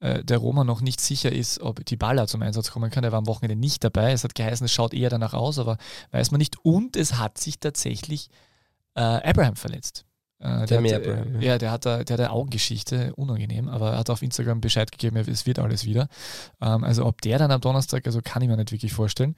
äh, der Roma noch nicht sicher ist, ob die Baller zum Einsatz kommen kann. Er war am Wochenende nicht dabei. Es hat geheißen, es schaut eher danach aus, aber weiß man nicht. Und es hat sich tatsächlich Abraham verletzt. Der, der, hat, Abraham, ja. ja, der hat, der hat eine Augengeschichte, unangenehm, aber er hat auf Instagram Bescheid gegeben, es wird alles wieder. Ähm, also ob der dann am Donnerstag, also kann ich mir nicht wirklich vorstellen.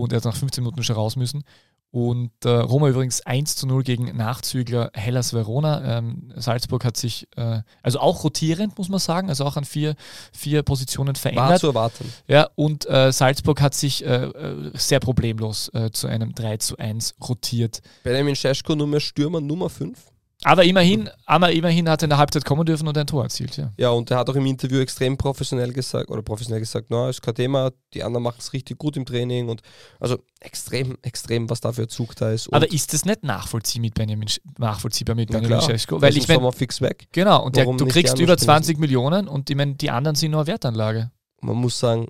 Und er hat nach 15 Minuten schon raus müssen. Und äh, Roma übrigens 1 zu 0 gegen Nachzügler Hellas Verona. Ähm, Salzburg hat sich, äh, also auch rotierend, muss man sagen, also auch an vier, vier Positionen verändert. War zu erwarten. Ja, und äh, Salzburg hat sich äh, äh, sehr problemlos äh, zu einem 3 zu 1 rotiert. Benjamin Scheschko, Nummer Stürmer Nummer 5. Aber immerhin, aber immerhin hat er in der Halbzeit kommen dürfen und ein Tor erzielt, ja. Ja, und er hat auch im Interview extrem professionell gesagt, oder professionell gesagt, na, ist kein Thema, die anderen machen es richtig gut im Training und also extrem, extrem, was da für Zug da ist. aber ist das nicht nachvollziehbar mit Benjamin, nachvollziehbar mit Benjamin Scheschko? Weil ich meine, fix weg. Genau, und der, du kriegst über 20 Millionen und ich meine, die anderen sind nur Wertanlage. Man muss sagen,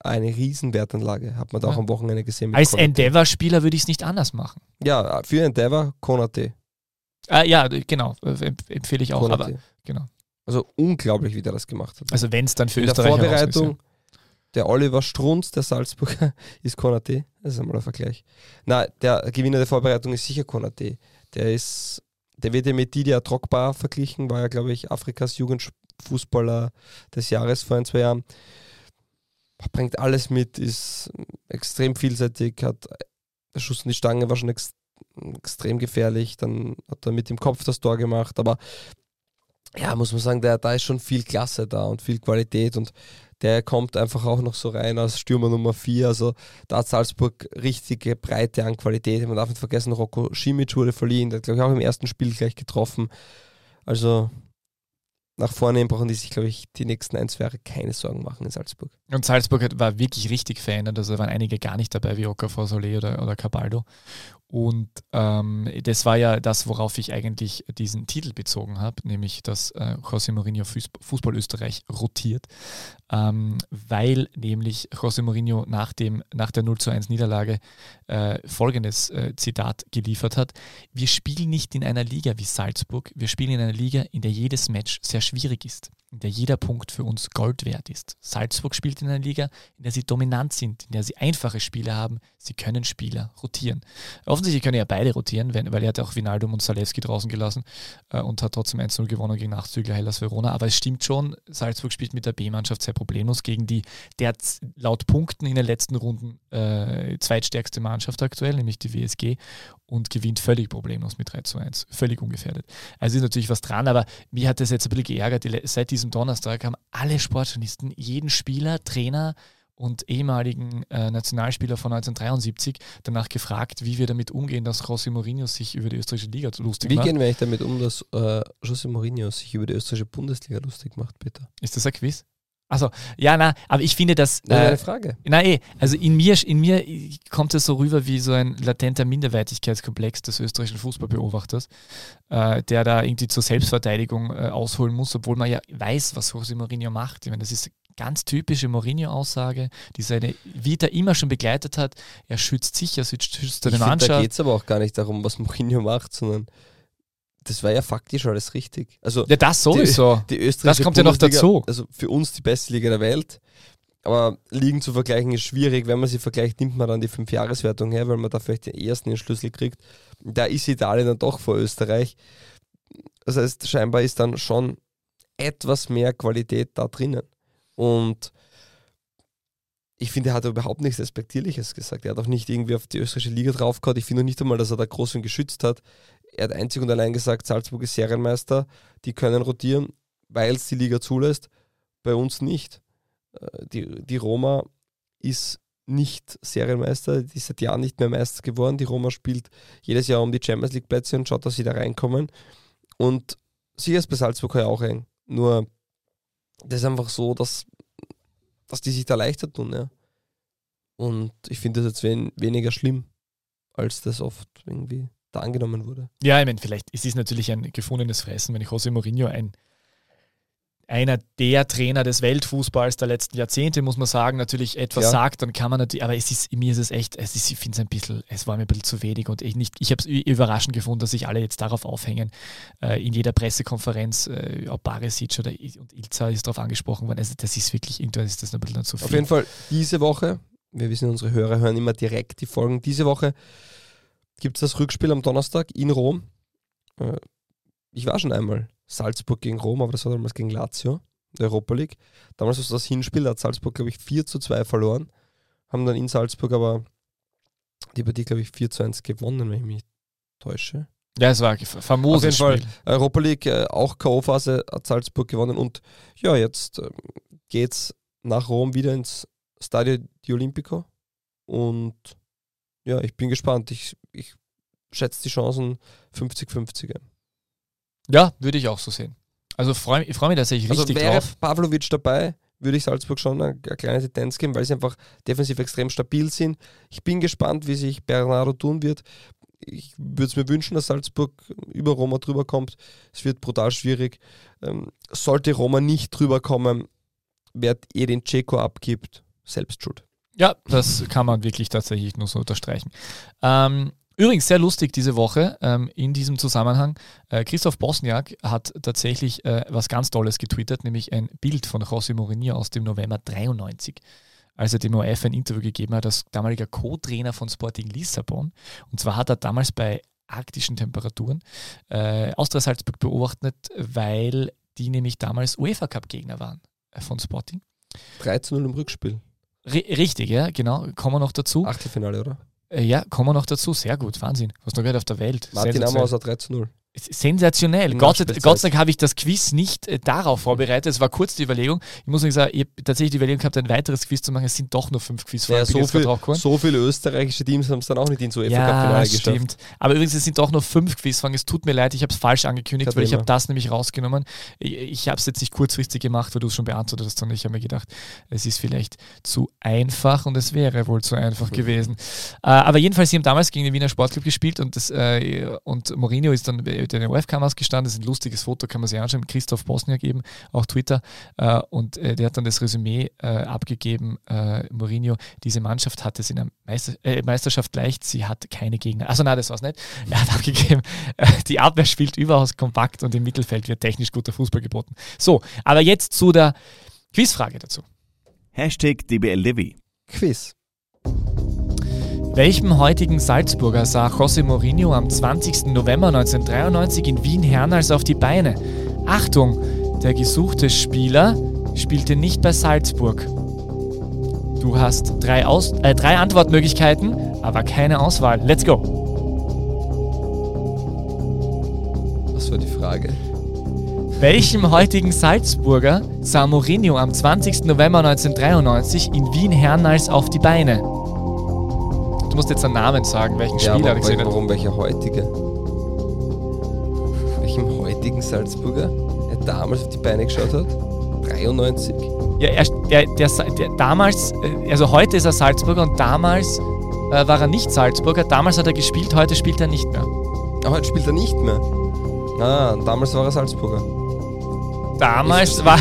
eine Riesenwertanlage, hat man da ja. auch am Wochenende gesehen. Als Endeavour-Spieler würde ich es nicht anders machen. Ja, für Endeavour, Konate. Äh, ja, genau, äh, empfehle ich auch. Konate. Aber, genau. Also unglaublich, wie der das gemacht hat. Also wenn es dann für In Österreich der Vorbereitung, ist, ja. der Oliver Strunz, der Salzburger, *laughs* ist Konate. Das ist einmal ein Vergleich. Na, der Gewinner der Vorbereitung ist sicher Konate. Der ist, der wird ja mit Didier Drogba verglichen, war ja, glaube ich, Afrikas Jugendfußballer des Jahres vor ein, zwei Jahren. Bringt alles mit, ist extrem vielseitig, hat der Schuss in die Stange war schon ex extrem gefährlich. Dann hat er mit dem Kopf das Tor gemacht. Aber ja, muss man sagen, der, da ist schon viel Klasse da und viel Qualität und der kommt einfach auch noch so rein als Stürmer Nummer 4. Also da hat Salzburg richtige Breite an Qualität. Man darf nicht vergessen, Rocco Schimic wurde verliehen, der hat glaube ich auch im ersten Spiel gleich getroffen. Also nach vorne brauchen die sich, glaube ich, die nächsten ein, zwei keine Sorgen machen in Salzburg. Und Salzburg war wirklich richtig verändert. Also waren einige gar nicht dabei, wie Okafor Solé oder, oder Cabaldo. Und ähm, das war ja das, worauf ich eigentlich diesen Titel bezogen habe, nämlich dass äh, José Mourinho Fußball Österreich rotiert, ähm, weil nämlich José Mourinho nach, dem, nach der 0 zu 1 Niederlage äh, folgendes äh, Zitat geliefert hat. Wir spielen nicht in einer Liga wie Salzburg, wir spielen in einer Liga, in der jedes Match sehr schwierig ist in der jeder Punkt für uns Gold wert ist. Salzburg spielt in einer Liga, in der sie dominant sind, in der sie einfache Spiele haben. Sie können Spieler rotieren. Offensichtlich können ja beide rotieren, wenn, weil er hat auch Vinaldum und Salewski draußen gelassen äh, und hat trotzdem 1-0 gewonnen gegen Nachzügler Hellas Verona. Aber es stimmt schon, Salzburg spielt mit der B-Mannschaft sehr problemlos gegen die der laut Punkten in den letzten Runden äh, zweitstärkste Mannschaft aktuell, nämlich die WSG und gewinnt völlig problemlos mit 3 zu 1. Völlig ungefährdet. Also ist natürlich was dran, aber mir hat das jetzt ein bisschen geärgert. Seit diesem Donnerstag haben alle Sportjournalisten, jeden Spieler, Trainer und ehemaligen äh, Nationalspieler von 1973 danach gefragt, wie wir damit umgehen, dass José Mourinho sich über die österreichische Liga lustig wie macht. Wie gehen wir eigentlich damit um, dass äh, José Mourinho sich über die österreichische Bundesliga lustig macht, bitte? Ist das ein Quiz? Also ja, na, aber ich finde das. Äh, eine Frage. Na eh, also in mir, in mir kommt es so rüber wie so ein latenter Minderwertigkeitskomplex des österreichischen Fußballbeobachters, äh, der da irgendwie zur Selbstverteidigung äh, ausholen muss, obwohl man ja weiß, was José Mourinho macht. Ich meine, das ist ganz typische Mourinho-Aussage, die seine Vita immer schon begleitet hat. Er schützt sich, er schützt, schützt seine Mannschaft. Da geht es aber auch gar nicht darum, was Mourinho macht, sondern das war ja faktisch alles richtig. Also ja, das sowieso. Die, die das kommt ja noch dazu. Also für uns die beste Liga der Welt. Aber Ligen zu vergleichen ist schwierig. Wenn man sie vergleicht, nimmt man dann die Fünfjahreswertung her, weil man da vielleicht den ersten den Schlüssel kriegt. Da ist Italien dann doch vor Österreich. Das heißt, scheinbar ist dann schon etwas mehr Qualität da drinnen. Und ich finde, er hat überhaupt nichts Respektierliches gesagt. Er hat auch nicht irgendwie auf die österreichische Liga draufgehauen. Ich finde nicht einmal, dass er da groß und geschützt hat. Er hat einzig und allein gesagt, Salzburg ist Serienmeister, die können rotieren, weil es die Liga zulässt. Bei uns nicht. Äh, die, die Roma ist nicht Serienmeister, die ist seit Jahren nicht mehr Meister geworden. Die Roma spielt jedes Jahr um die Champions League Plätze und schaut, dass sie da reinkommen. Und sicher ist bei Salzburg auch eng. Nur das ist einfach so, dass, dass die sich da leichter tun. Ja. Und ich finde das jetzt wen, weniger schlimm, als das oft irgendwie da angenommen wurde. Ja, ich meine, vielleicht ist es natürlich ein gefundenes Fressen, wenn ich José Mourinho ein, einer der Trainer des Weltfußballs der letzten Jahrzehnte, muss man sagen, natürlich etwas Ja. sagt, dann kann man natürlich, aber es ist, mir ist es echt, es ist, ich finde es ein bisschen, es war mir ein bisschen zu wenig und ich nicht, ich habe es überraschend gefunden, dass sich alle jetzt darauf aufhängen, äh, in jeder Pressekonferenz, äh, ob Barisic oder und Ilza ist darauf angesprochen worden, also das ist wirklich, irgendwann ist das ein bisschen zu viel. Auf jeden Fall diese Woche, wir wissen, unsere Hörer hören immer direkt die Folgen. Diese Woche gibt es das Rückspiel am Donnerstag in Rom. Äh, Ich war schon einmal Salzburg gegen Rom, aber das war damals gegen Lazio, der Europa League. Damals war es das Hinspiel, da hat Salzburg, glaube ich, 4 zu 2 verloren. Haben dann in Salzburg aber die Partie, glaube ich, 4 zu 1 gewonnen, wenn ich mich täusche. Ja, es war ein famoses Auf jeden Fall. Spiel. Europa League, äh, auch K.O.-Phase hat Salzburg gewonnen und ja, jetzt ähm, geht's nach Rom wieder ins Stadio di Olimpico und ja, ich bin gespannt. Ich, ich schätze die Chancen 50-50. ein. Ja, würde ich auch so sehen. Also freu, ich freue mich tatsächlich Also richtig wäre drauf. Pavlovic dabei, würde ich Salzburg schon eine, eine kleine Tendenz geben, weil sie einfach defensiv extrem stabil sind. Ich bin gespannt, wie sich Bernardo tun wird. Ich würde es mir wünschen, dass Salzburg über Roma drüber kommt. Es wird brutal schwierig. Ähm, sollte Roma nicht drüber kommen, wer eh den Ceco abgibt, selbst schuld. Ja, das kann man wirklich tatsächlich nur so unterstreichen. Ähm, übrigens, sehr lustig diese Woche ähm, in diesem Zusammenhang. Äh, Christoph Bosniak hat tatsächlich äh, was ganz Tolles getwittert, nämlich ein Bild von José Mourinho aus dem November 93, als er dem ORF ein Interview gegeben hat, als damaliger Co-Trainer von Sporting Lissabon. Und zwar hat er damals bei arktischen Temperaturen äh, Austria Salzburg beobachtet, weil die nämlich damals UEFA-Cup-Gegner waren äh, von Sporting. 3 zu 0 im Rückspiel. Ri- Richtig, ja, genau. Kommen wir noch dazu. Achtelfinale, oder? Äh, ja, kommen wir noch dazu. Sehr gut, Wahnsinn. Was noch gehört auf der Welt. Martin. Amhauser 3 zu 0. Sensationell. In Gott. Gott sei Dank habe ich das Quiz nicht äh, darauf vorbereitet. Es war kurz die Überlegung. Ich muss sagen, ich habe tatsächlich die Überlegung gehabt, ein weiteres Quiz zu machen. Es sind doch nur fünf Quiz. Ja, so, viel, so viele österreichische Teams haben es dann auch nicht ins Ja, UEFA-Cup-Finale geschafft. stimmt. Aber übrigens, es sind doch nur fünf Quizfragen. Es tut mir leid, ich habe es falsch angekündigt, Kein weil ich habe das nämlich rausgenommen. Ich, ich habe es jetzt nicht kurzfristig gemacht, weil du es schon beantwortet hast, sondern ich habe mir gedacht, es ist vielleicht zu einfach und es wäre wohl zu einfach gewesen. Äh, aber jedenfalls, sie haben damals gegen den Wiener Sportclub gespielt und, das, äh, und Mourinho ist dann bei den OF-Kameras gestanden. Das ist ein lustiges Foto, kann man sich anschauen, mit Christoph Bosniak eben, auch Twitter. Äh, und äh, der hat dann das Resümee äh, abgegeben, äh, Mourinho, diese Mannschaft hat es in der Meister äh, Meisterschaft leicht, sie hat keine Gegner. Also nein, das war es nicht. Er hat abgegeben, *laughs* äh, die Abwehr spielt überaus kompakt und im Mittelfeld wird technisch guter Fußball geboten. So, aber jetzt zu der Quizfrage dazu. Hashtag DBLDW. Quiz. Welchem heutigen Salzburger sah José Mourinho am 20. November 1993 in Wien-Hernals auf die Beine? Achtung, der gesuchte Spieler spielte nicht bei Salzburg. Du hast drei, Aus äh, drei Antwortmöglichkeiten, aber keine Auswahl. Let's go. Was war die Frage? Welchem heutigen Salzburger sah Mourinho am 20. November 1993 in Wien-Hernals auf die Beine? Musst jetzt einen Namen sagen, welchen Ja, Spieler aber er hat. warum welcher heutige? Welchem heutigen Salzburger er damals auf die Beine geschaut hat? 93. Ja, er, der, der, der, damals, äh, also heute ist er Salzburger und damals äh, war er nicht Salzburger. Damals hat er gespielt, heute spielt er nicht mehr. Aber heute spielt er nicht mehr. Ah, damals war er Salzburger. Damals Ich war.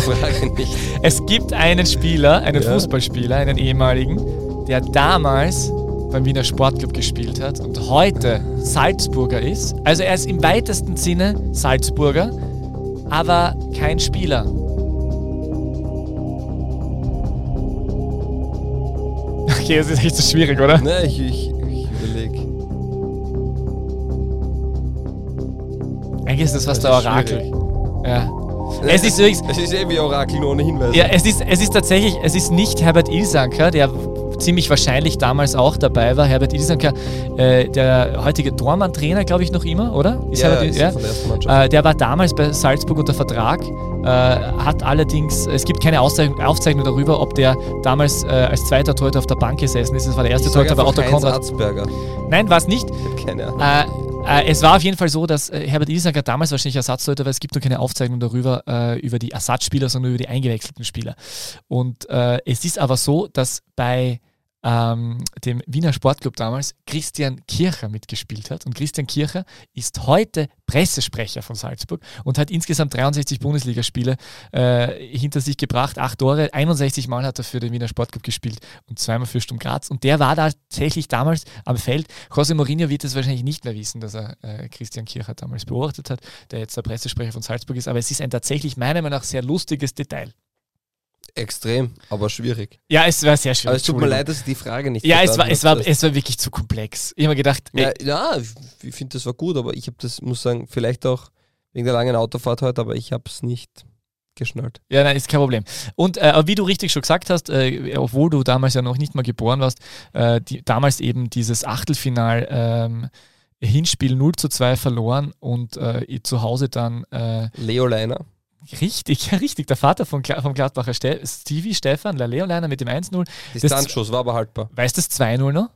*laughs* Es gibt einen Spieler, einen Ja. Fußballspieler, einen ehemaligen, der damals beim Wiener Sportclub gespielt hat und heute Salzburger ist. Also er ist im weitesten Sinne Salzburger, aber kein Spieler. Okay, das ist echt so schwierig, oder? Ne, ich, ich, ich überlege. Eigentlich ist das fast der Orakel. schwierig. Ja. Es ist übrigens, Es ist eh wie Orakel nur ohne Hinweise. ja, es ist, es ist tatsächlich, es ist nicht Herbert Ilsanker, der ziemlich wahrscheinlich damals auch dabei war. Herbert Ilsanker, äh, der heutige Tormann-Trainer, glaube ich, noch immer, oder? Ist ja, Herbert ist ja. der. Äh, der war damals bei Salzburg unter Vertrag, äh, hat allerdings, es gibt keine Aufzeichnung, Aufzeichnung darüber, ob der damals äh, als zweiter Torhüter auf der Bank gesessen ist. Das war der erste Torhüter, war einfach Otto Konrad. Nein, war es nicht. Keine Ahnung. Äh, es war auf jeden Fall so, dass äh, Herbert Ilsanker damals wahrscheinlich Ersatztorhüter war. Es gibt nur keine Aufzeichnung darüber, äh, über die Ersatzspieler, sondern über die eingewechselten Spieler. Und äh, es ist aber so, dass bei ähm, dem Wiener Sportclub damals, Christian Kircher mitgespielt hat. Und Christian Kircher ist heute Pressesprecher von Salzburg und hat insgesamt 63 Bundesligaspiele äh, hinter sich gebracht, acht Tore, 61 Mal hat er für den Wiener Sportclub gespielt und zweimal für Sturm Graz. Und der war tatsächlich damals am Feld. José Mourinho wird es wahrscheinlich nicht mehr wissen, dass er äh, Christian Kircher damals beobachtet hat, der jetzt der Pressesprecher von Salzburg ist. Aber es ist ein tatsächlich meiner Meinung nach sehr lustiges Detail. Extrem, aber schwierig. Ja, es war sehr schwierig. Aber es tut mir leid, dass ich die Frage nicht Ja, es war, es, war, es war wirklich zu komplex. Ich habe mir gedacht, Ja, ey, ja, ich finde, das war gut, aber ich habe das, muss sagen, vielleicht auch wegen der langen Autofahrt heute, aber ich habe es nicht geschnallt. Ja, nein, ist kein Problem. Und äh, wie du richtig schon gesagt hast, äh, obwohl du damals ja noch nicht mal geboren warst, äh, die, damals eben dieses Achtelfinal ähm, Hinspiel 0 zu 2 verloren und äh, zu Hause dann äh, Leo Leiner. Richtig, *laughs* richtig, der Vater von, vom Gladbacher Ste Stevie, Stefan, der Leoleiner mit dem 1-0. Distanzschuss war aber haltbar. Weißt du das 2-0 noch?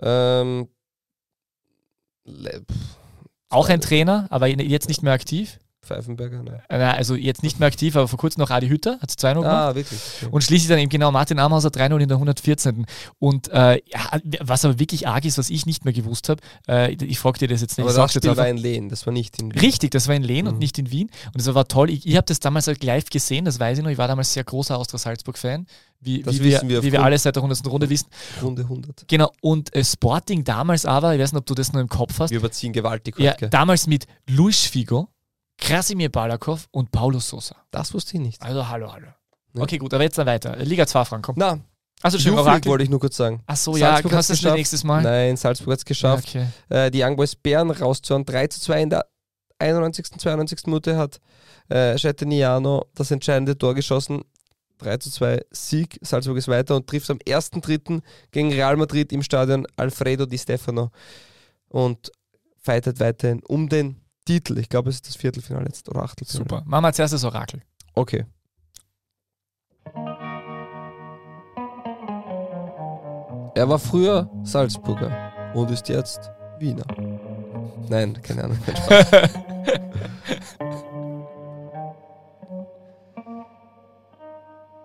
Ähm, Auch ein Trainer, aber jetzt nicht mehr aktiv. Pfeifenberger, ne? Also jetzt nicht mehr aktiv, aber vor kurzem noch Adi Hütter, hat 2-0 gemacht. Ah, wirklich. Okay. Und schließlich dann eben genau Martin Amhauser 3-0 in der 114. Und äh, ja, was aber wirklich arg ist, was ich nicht mehr gewusst habe, äh, ich frage dir das jetzt nicht. aber das jetzt Spiel war in Lehn, das war nicht in Wien. Richtig, das war in Lehn und Mhm. nicht in Wien. Und das war toll. Ich, ich habe das damals halt live gesehen, das weiß ich noch. Ich war damals sehr großer Austria Salzburg-Fan, wie, Das wie, wir, wir wie wir alle seit der 100. Runde wissen. Runde 100. Genau. Und äh, Sporting damals aber, ich weiß nicht, ob du das noch im Kopf hast, Wir überziehen gewaltig ja, gell? damals mit Luis Figo, Krasimir Balakov und Paulo Sosa. Das wusste ich nicht. Also hallo, hallo. Ja. Okay, gut, aber jetzt dann weiter. Liga 2, Frank, komm. Na, Also schön, Orakel. wollte ich nur kurz sagen. Ach so, ja, Salzburg kannst du das nächstes Mal? Nein, Salzburg hat es geschafft. Okay. Äh, die Young Boys Bären rauszuhauen. 3 zu 2 in der 91. 92. Minute hat äh, Schetteniano das entscheidende Tor geschossen. 3 zu 2 Sieg. Salzburg ist weiter und trifft am 1.3. gegen Real Madrid im Stadion Alfredo Di Stefano und fightet weiterhin um den Titel. Ich glaube, es ist das Viertelfinale jetzt oder Achtelfinale. Super. Machen wir als erstes Orakel. Okay. Er war früher Salzburger und ist jetzt Wiener. Nein, keine Ahnung. kein *laughs* Spaß.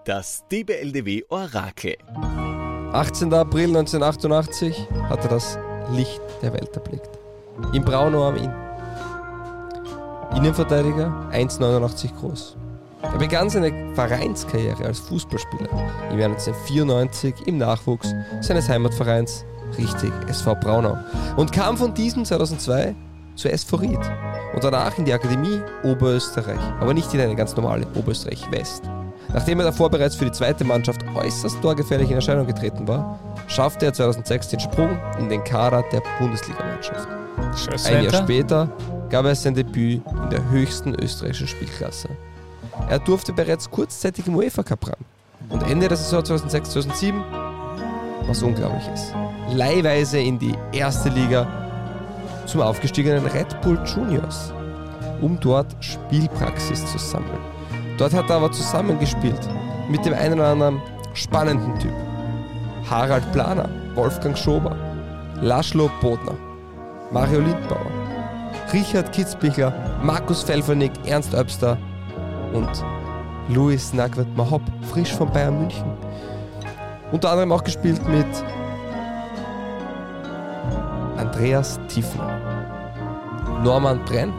Das DBLDW Orakel. 18. April 1988 hat er das Licht der Welt erblickt. Im Braunau am Inn. Innenverteidiger, 1,89 groß. Er begann seine Vereinskarriere als Fußballspieler im Jahr 1994 im Nachwuchs seines Heimatvereins, richtig SV Braunau, und kam von diesem 2002 zur SV Ried und danach in die Akademie Oberösterreich, aber nicht in eine ganz normale Oberösterreich West. Nachdem er davor bereits für die zweite Mannschaft äußerst torgefährlich in Erscheinung getreten war, schaffte er 2006 den Sprung in den Kader der Bundesligamannschaft. Ein Jahr später gab er sein Debüt in der höchsten österreichischen Spielklasse. Er durfte bereits kurzzeitig im UEFA Cup ran. Und Ende der Saison 2006-2007 was Unglaubliches. Leihweise in die erste Liga zum aufgestiegenen Red Bull Juniors, um dort Spielpraxis zu sammeln. Dort hat er aber zusammengespielt mit dem einen oder anderen spannenden Typ. Harald Planer, Wolfgang Schober, Laszlo Bodner, Mario Lindbauer, Richard Kitzbichler, Markus Pfeffernick, Ernst Öbster und Louis Nagwert Mahop, frisch von Bayern München. Unter anderem auch gespielt mit Andreas Tiefner, Norman Brenn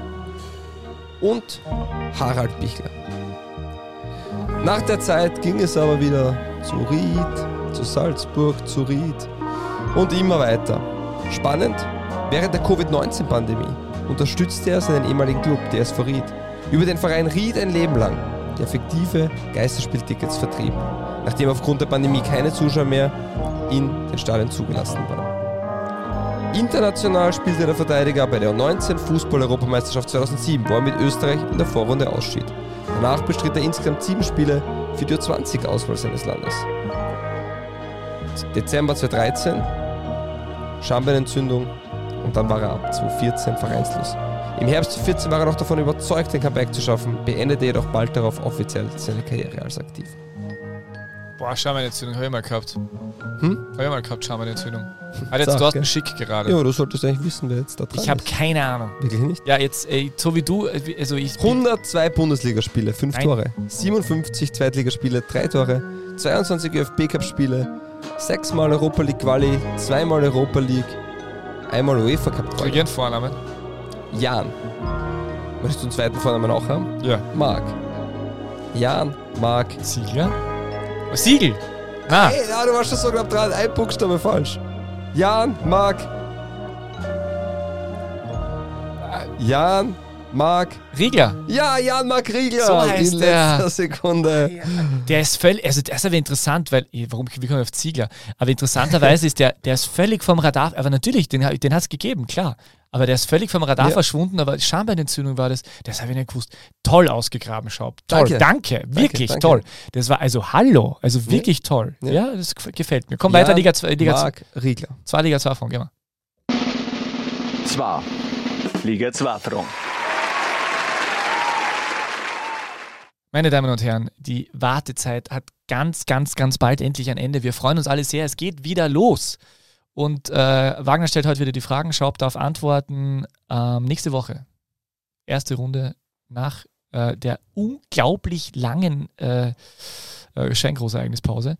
und Harald Bichler. Nach der Zeit ging es aber wieder zu Ried, zu Salzburg, zu Ried und immer weiter. Spannend, während der Covid-19-Pandemie unterstützte er seinen ehemaligen Club, der SV Ried, über den Verein Ried ein Leben lang, der fiktive Geisterspieltickets vertrieb, nachdem aufgrund der Pandemie keine Zuschauer mehr in den Stadien zugelassen waren. International spielte der Verteidiger bei der U19 Fußball-Europameisterschaft 2007, wo er mit Österreich in der Vorrunde ausschied. Danach bestritt er insgesamt sieben Spiele für die U20-Auswahl seines Landes. Dezember 2013, Schambeinentzündung und dann war er ab 2014 vereinslos. Im Herbst 2014 war er noch davon überzeugt, den Comeback zu schaffen, beendete jedoch bald darauf offiziell seine Karriere als aktiv. Boah, Schameinentzündung habe ich mal gehabt. Hm? Habe ich mal gehabt, Schameinentzündung. Hat jetzt Sag, Thorsten gell? Schick gerade. Ja, du solltest eigentlich wissen, wer jetzt da dran ich habe ist. keine Ahnung. Wirklich nicht? Ja, jetzt, äh, so wie du, äh, also ich. 102 Bundesligaspiele, 5 Nein. Tore. 57 Zweitligaspiele, 3 Tore. 22 ÖFB-Cup-Spiele, Sechsmal Europa League Quali, zweimal Europa League, einmal UEFA Cup Quali. Regieren Vornamen. Jan. Möchtest du einen zweiten Vornamen auch haben? Ja. Marc. Jan, Marc. Siegler? Oh, Siegel! Ah, Hey, ja, du warst schon so knapp dran. Ein Buchstabe falsch. Jan, Marc. Jan, Marc. Riegler. Ja, Jan Marc Riegler. So heißt in der. letzter Sekunde. Der ist völlig, also der ist aber interessant, weil, warum, wie kommen wir auf Ziegler? Aber interessanterweise ist der, der ist völlig vom Radar, aber natürlich, den, den hat es gegeben, klar. Aber der ist völlig vom Radar Ja. verschwunden, aber Schambeinentzündung war das, das habe ich nicht gewusst. Toll ausgegraben, Schaub. Toll, Danke. danke, wirklich danke. toll. Das war also Hallo, also wirklich toll. Ja. Ja, das gef- gefällt mir. Komm weiter, Liga 2, Liga Marc Riegler. 2, Liga 2 von, gehen wir. Zwar. Liga 2 Front. Meine Damen und Herren, die Wartezeit hat ganz, ganz, ganz bald endlich ein Ende. Wir freuen uns alle sehr. Es geht wieder los. Und äh, Wagner stellt heute wieder die Fragen. Schaub darf antworten. Ähm, nächste Woche. Erste Runde nach äh, der unglaublich langen äh, äh, Schenkgroßereignispause.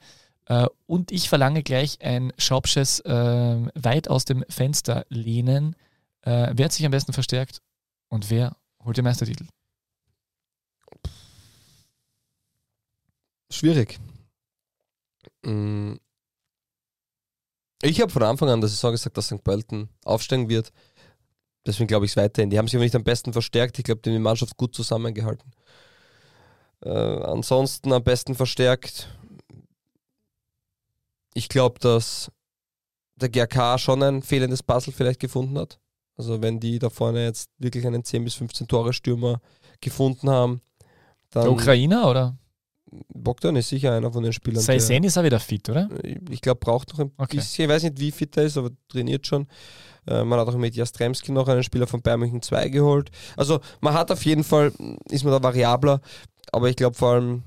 Äh, und ich verlange gleich ein Schaubsches äh, weit aus dem Fenster lehnen. Äh, wer hat sich am besten verstärkt und wer holt den Meistertitel? Schwierig. Mm. Ich habe von Anfang an der Saison gesagt, dass St. Pölten aufsteigen wird. Deswegen glaube ich es weiterhin. Die haben sich aber nicht am besten verstärkt. Ich glaube, die haben die Mannschaft gut zusammengehalten. Äh, ansonsten am besten verstärkt. Ich glaube, dass der GRK schon ein fehlendes Puzzle vielleicht gefunden hat. Also wenn die da vorne jetzt wirklich einen 10 bis 15 Tore Stürmer gefunden haben, dann Der Ukrainer oder? Bogdan ist sicher einer von den Spielern. Seisen ist auch wieder fit, oder? ich glaube, braucht noch ein Okay. bisschen. Ich weiß nicht, wie fit er ist, aber trainiert schon. Äh, man hat auch mit Jastremski noch einen Spieler von Bayern München 2 geholt. Also man hat auf jeden Fall, ist man da variabler, aber ich glaube vor allem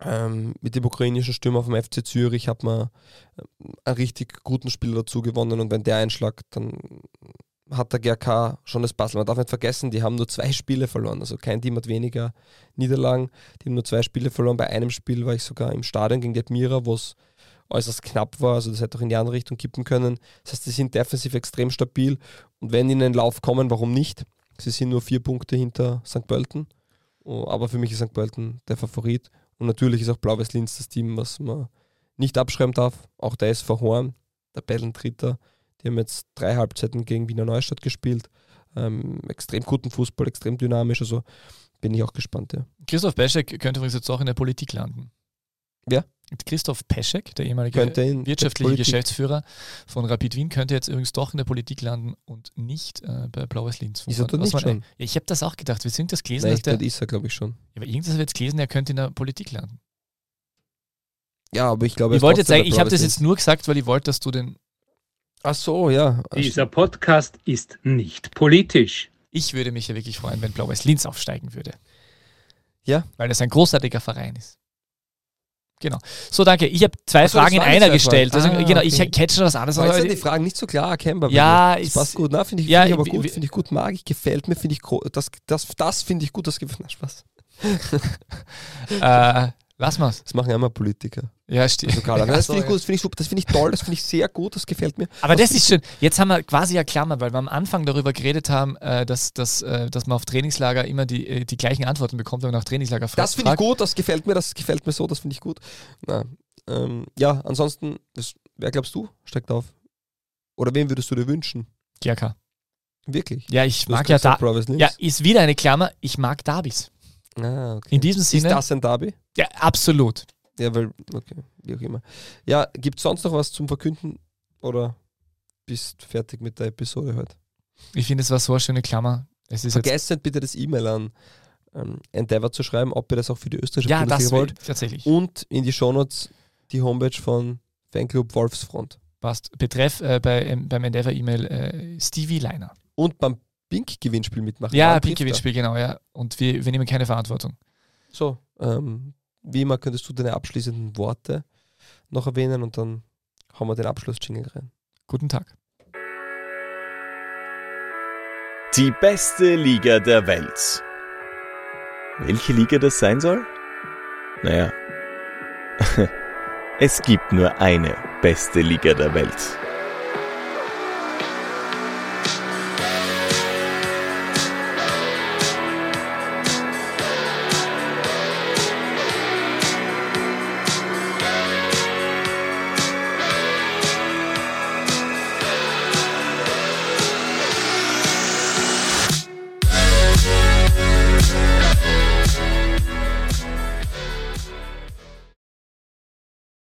ähm, mit dem ukrainischen Stürmer vom FC Zürich hat man äh, einen richtig guten Spieler dazu gewonnen und wenn der einschlagt, dann hat der GRK schon das Puzzle. Man darf nicht vergessen, die haben nur zwei Spiele verloren. Also kein Team hat weniger Niederlagen. Die haben nur zwei Spiele verloren. Bei einem Spiel war ich sogar im Stadion gegen die Admira, wo es äußerst knapp war. Also das hätte auch in die andere Richtung kippen können. Das heißt, sie sind defensiv extrem stabil. Und wenn die in den Lauf kommen, warum nicht? Sie sind nur vier Punkte hinter St. Pölten. Oh, Aber für mich ist St. Pölten der Favorit. Und natürlich ist auch Blau-Weiß-Linz das Team, was man nicht abschreiben darf. Auch der SV Horn, der Bellendritter. Die haben jetzt drei Halbzeiten gegen Wiener Neustadt gespielt. Ähm, extrem guten Fußball, extrem dynamisch. Also bin ich auch gespannt. Ja. Christoph Peschek könnte übrigens jetzt auch in der Politik landen. Wer? Christoph Peschek, der ehemalige wirtschaftliche Geschäftsführer von Rapid Wien, könnte jetzt übrigens doch in der Politik landen und nicht äh, bei Blaues Linz. Ist er da nicht man- schon? Ja, ich habe das auch gedacht. Wir sind das gelesen, Nein, dass ich der, ist er, glaube ich, schon. ja, aber irgendwas ich jetzt gelesen, er könnte in der Politik landen. Ja, aber ich glaube, Ich wollte jetzt sagen, ich habe das jetzt nur gesagt, weil ich wollte, dass du den. Ach so, ja. Dieser Podcast ist nicht politisch. Ich würde mich ja wirklich freuen, wenn Blau-Weiß Linz aufsteigen würde. Ja. Weil das ein großartiger Verein ist. Genau. So, danke. Ich habe zwei so, Fragen in einer gestellt. Also, Ah, genau, okay. ich hätte schon was anderes. Aber jetzt sind die Fragen nicht so klar erkennbar. Ja, das ist- passt gut. Na, finde ich, Ja, find ich aber gut. Finde ich gut. Mag ich, gefällt mir, finde ich das, das, das finde ich gut. Das gefällt Na, Spaß. *laughs* äh, lass mal's. Das machen ja immer Politiker. Ja, stimmt. Also, *laughs* Karl, Ja, das finde ich gut. Das finde ich super. Das finde ich toll. Das finde ich sehr gut. Das gefällt mir. Aber das ist schön. Jetzt haben wir quasi ja Klammer, weil wir am Anfang darüber geredet haben, äh, dass, dass, äh, dass man auf Trainingslager immer die, äh, die gleichen Antworten bekommt, wenn man nach Trainingslager fragt. Das finde ich gut. Das gefällt mir. Das gefällt mir so. Das finde ich gut. Na, ähm, ja, ansonsten, das, wer glaubst du steigt auf? Oder wen würdest du dir wünschen? GRK. Wirklich? Ja, ich Du mag ja da. Ja, ist wieder eine Klammer. Ich mag Davis. Ah, okay. In diesem Ist Sinne. das ein Derby? Ja, absolut. Ja, weil, okay, wie auch immer. Ja, gibt es sonst noch was zum Verkünden? Oder bist fertig mit der Episode heute? Ich finde, es war so eine schöne Klammer. Es ist. Vergesst nicht bitte das E-Mail an ähm, Endeavor zu schreiben, ob ihr das auch für die österreichische Ja, Bundesliga das will, wollt. tatsächlich. Und in die Shownotes die Homepage von Fanclub Wolfsfront. Passt. Betreff äh, bei, ähm, beim Endeavor-E-Mail äh, Stevie Leiner. Und beim Pink-Gewinnspiel mitmachen. Ja, Pink-Gewinnspiel, genau, ja. Und wir, wir nehmen keine Verantwortung. er? So, ähm, wie immer könntest du deine abschließenden Worte noch erwähnen und dann hauen wir den Abschluss-Jingle rein. Guten Tag. Die beste Liga der Welt. Welche Liga das sein soll? Naja, *laughs* Es gibt nur eine beste Liga der Welt.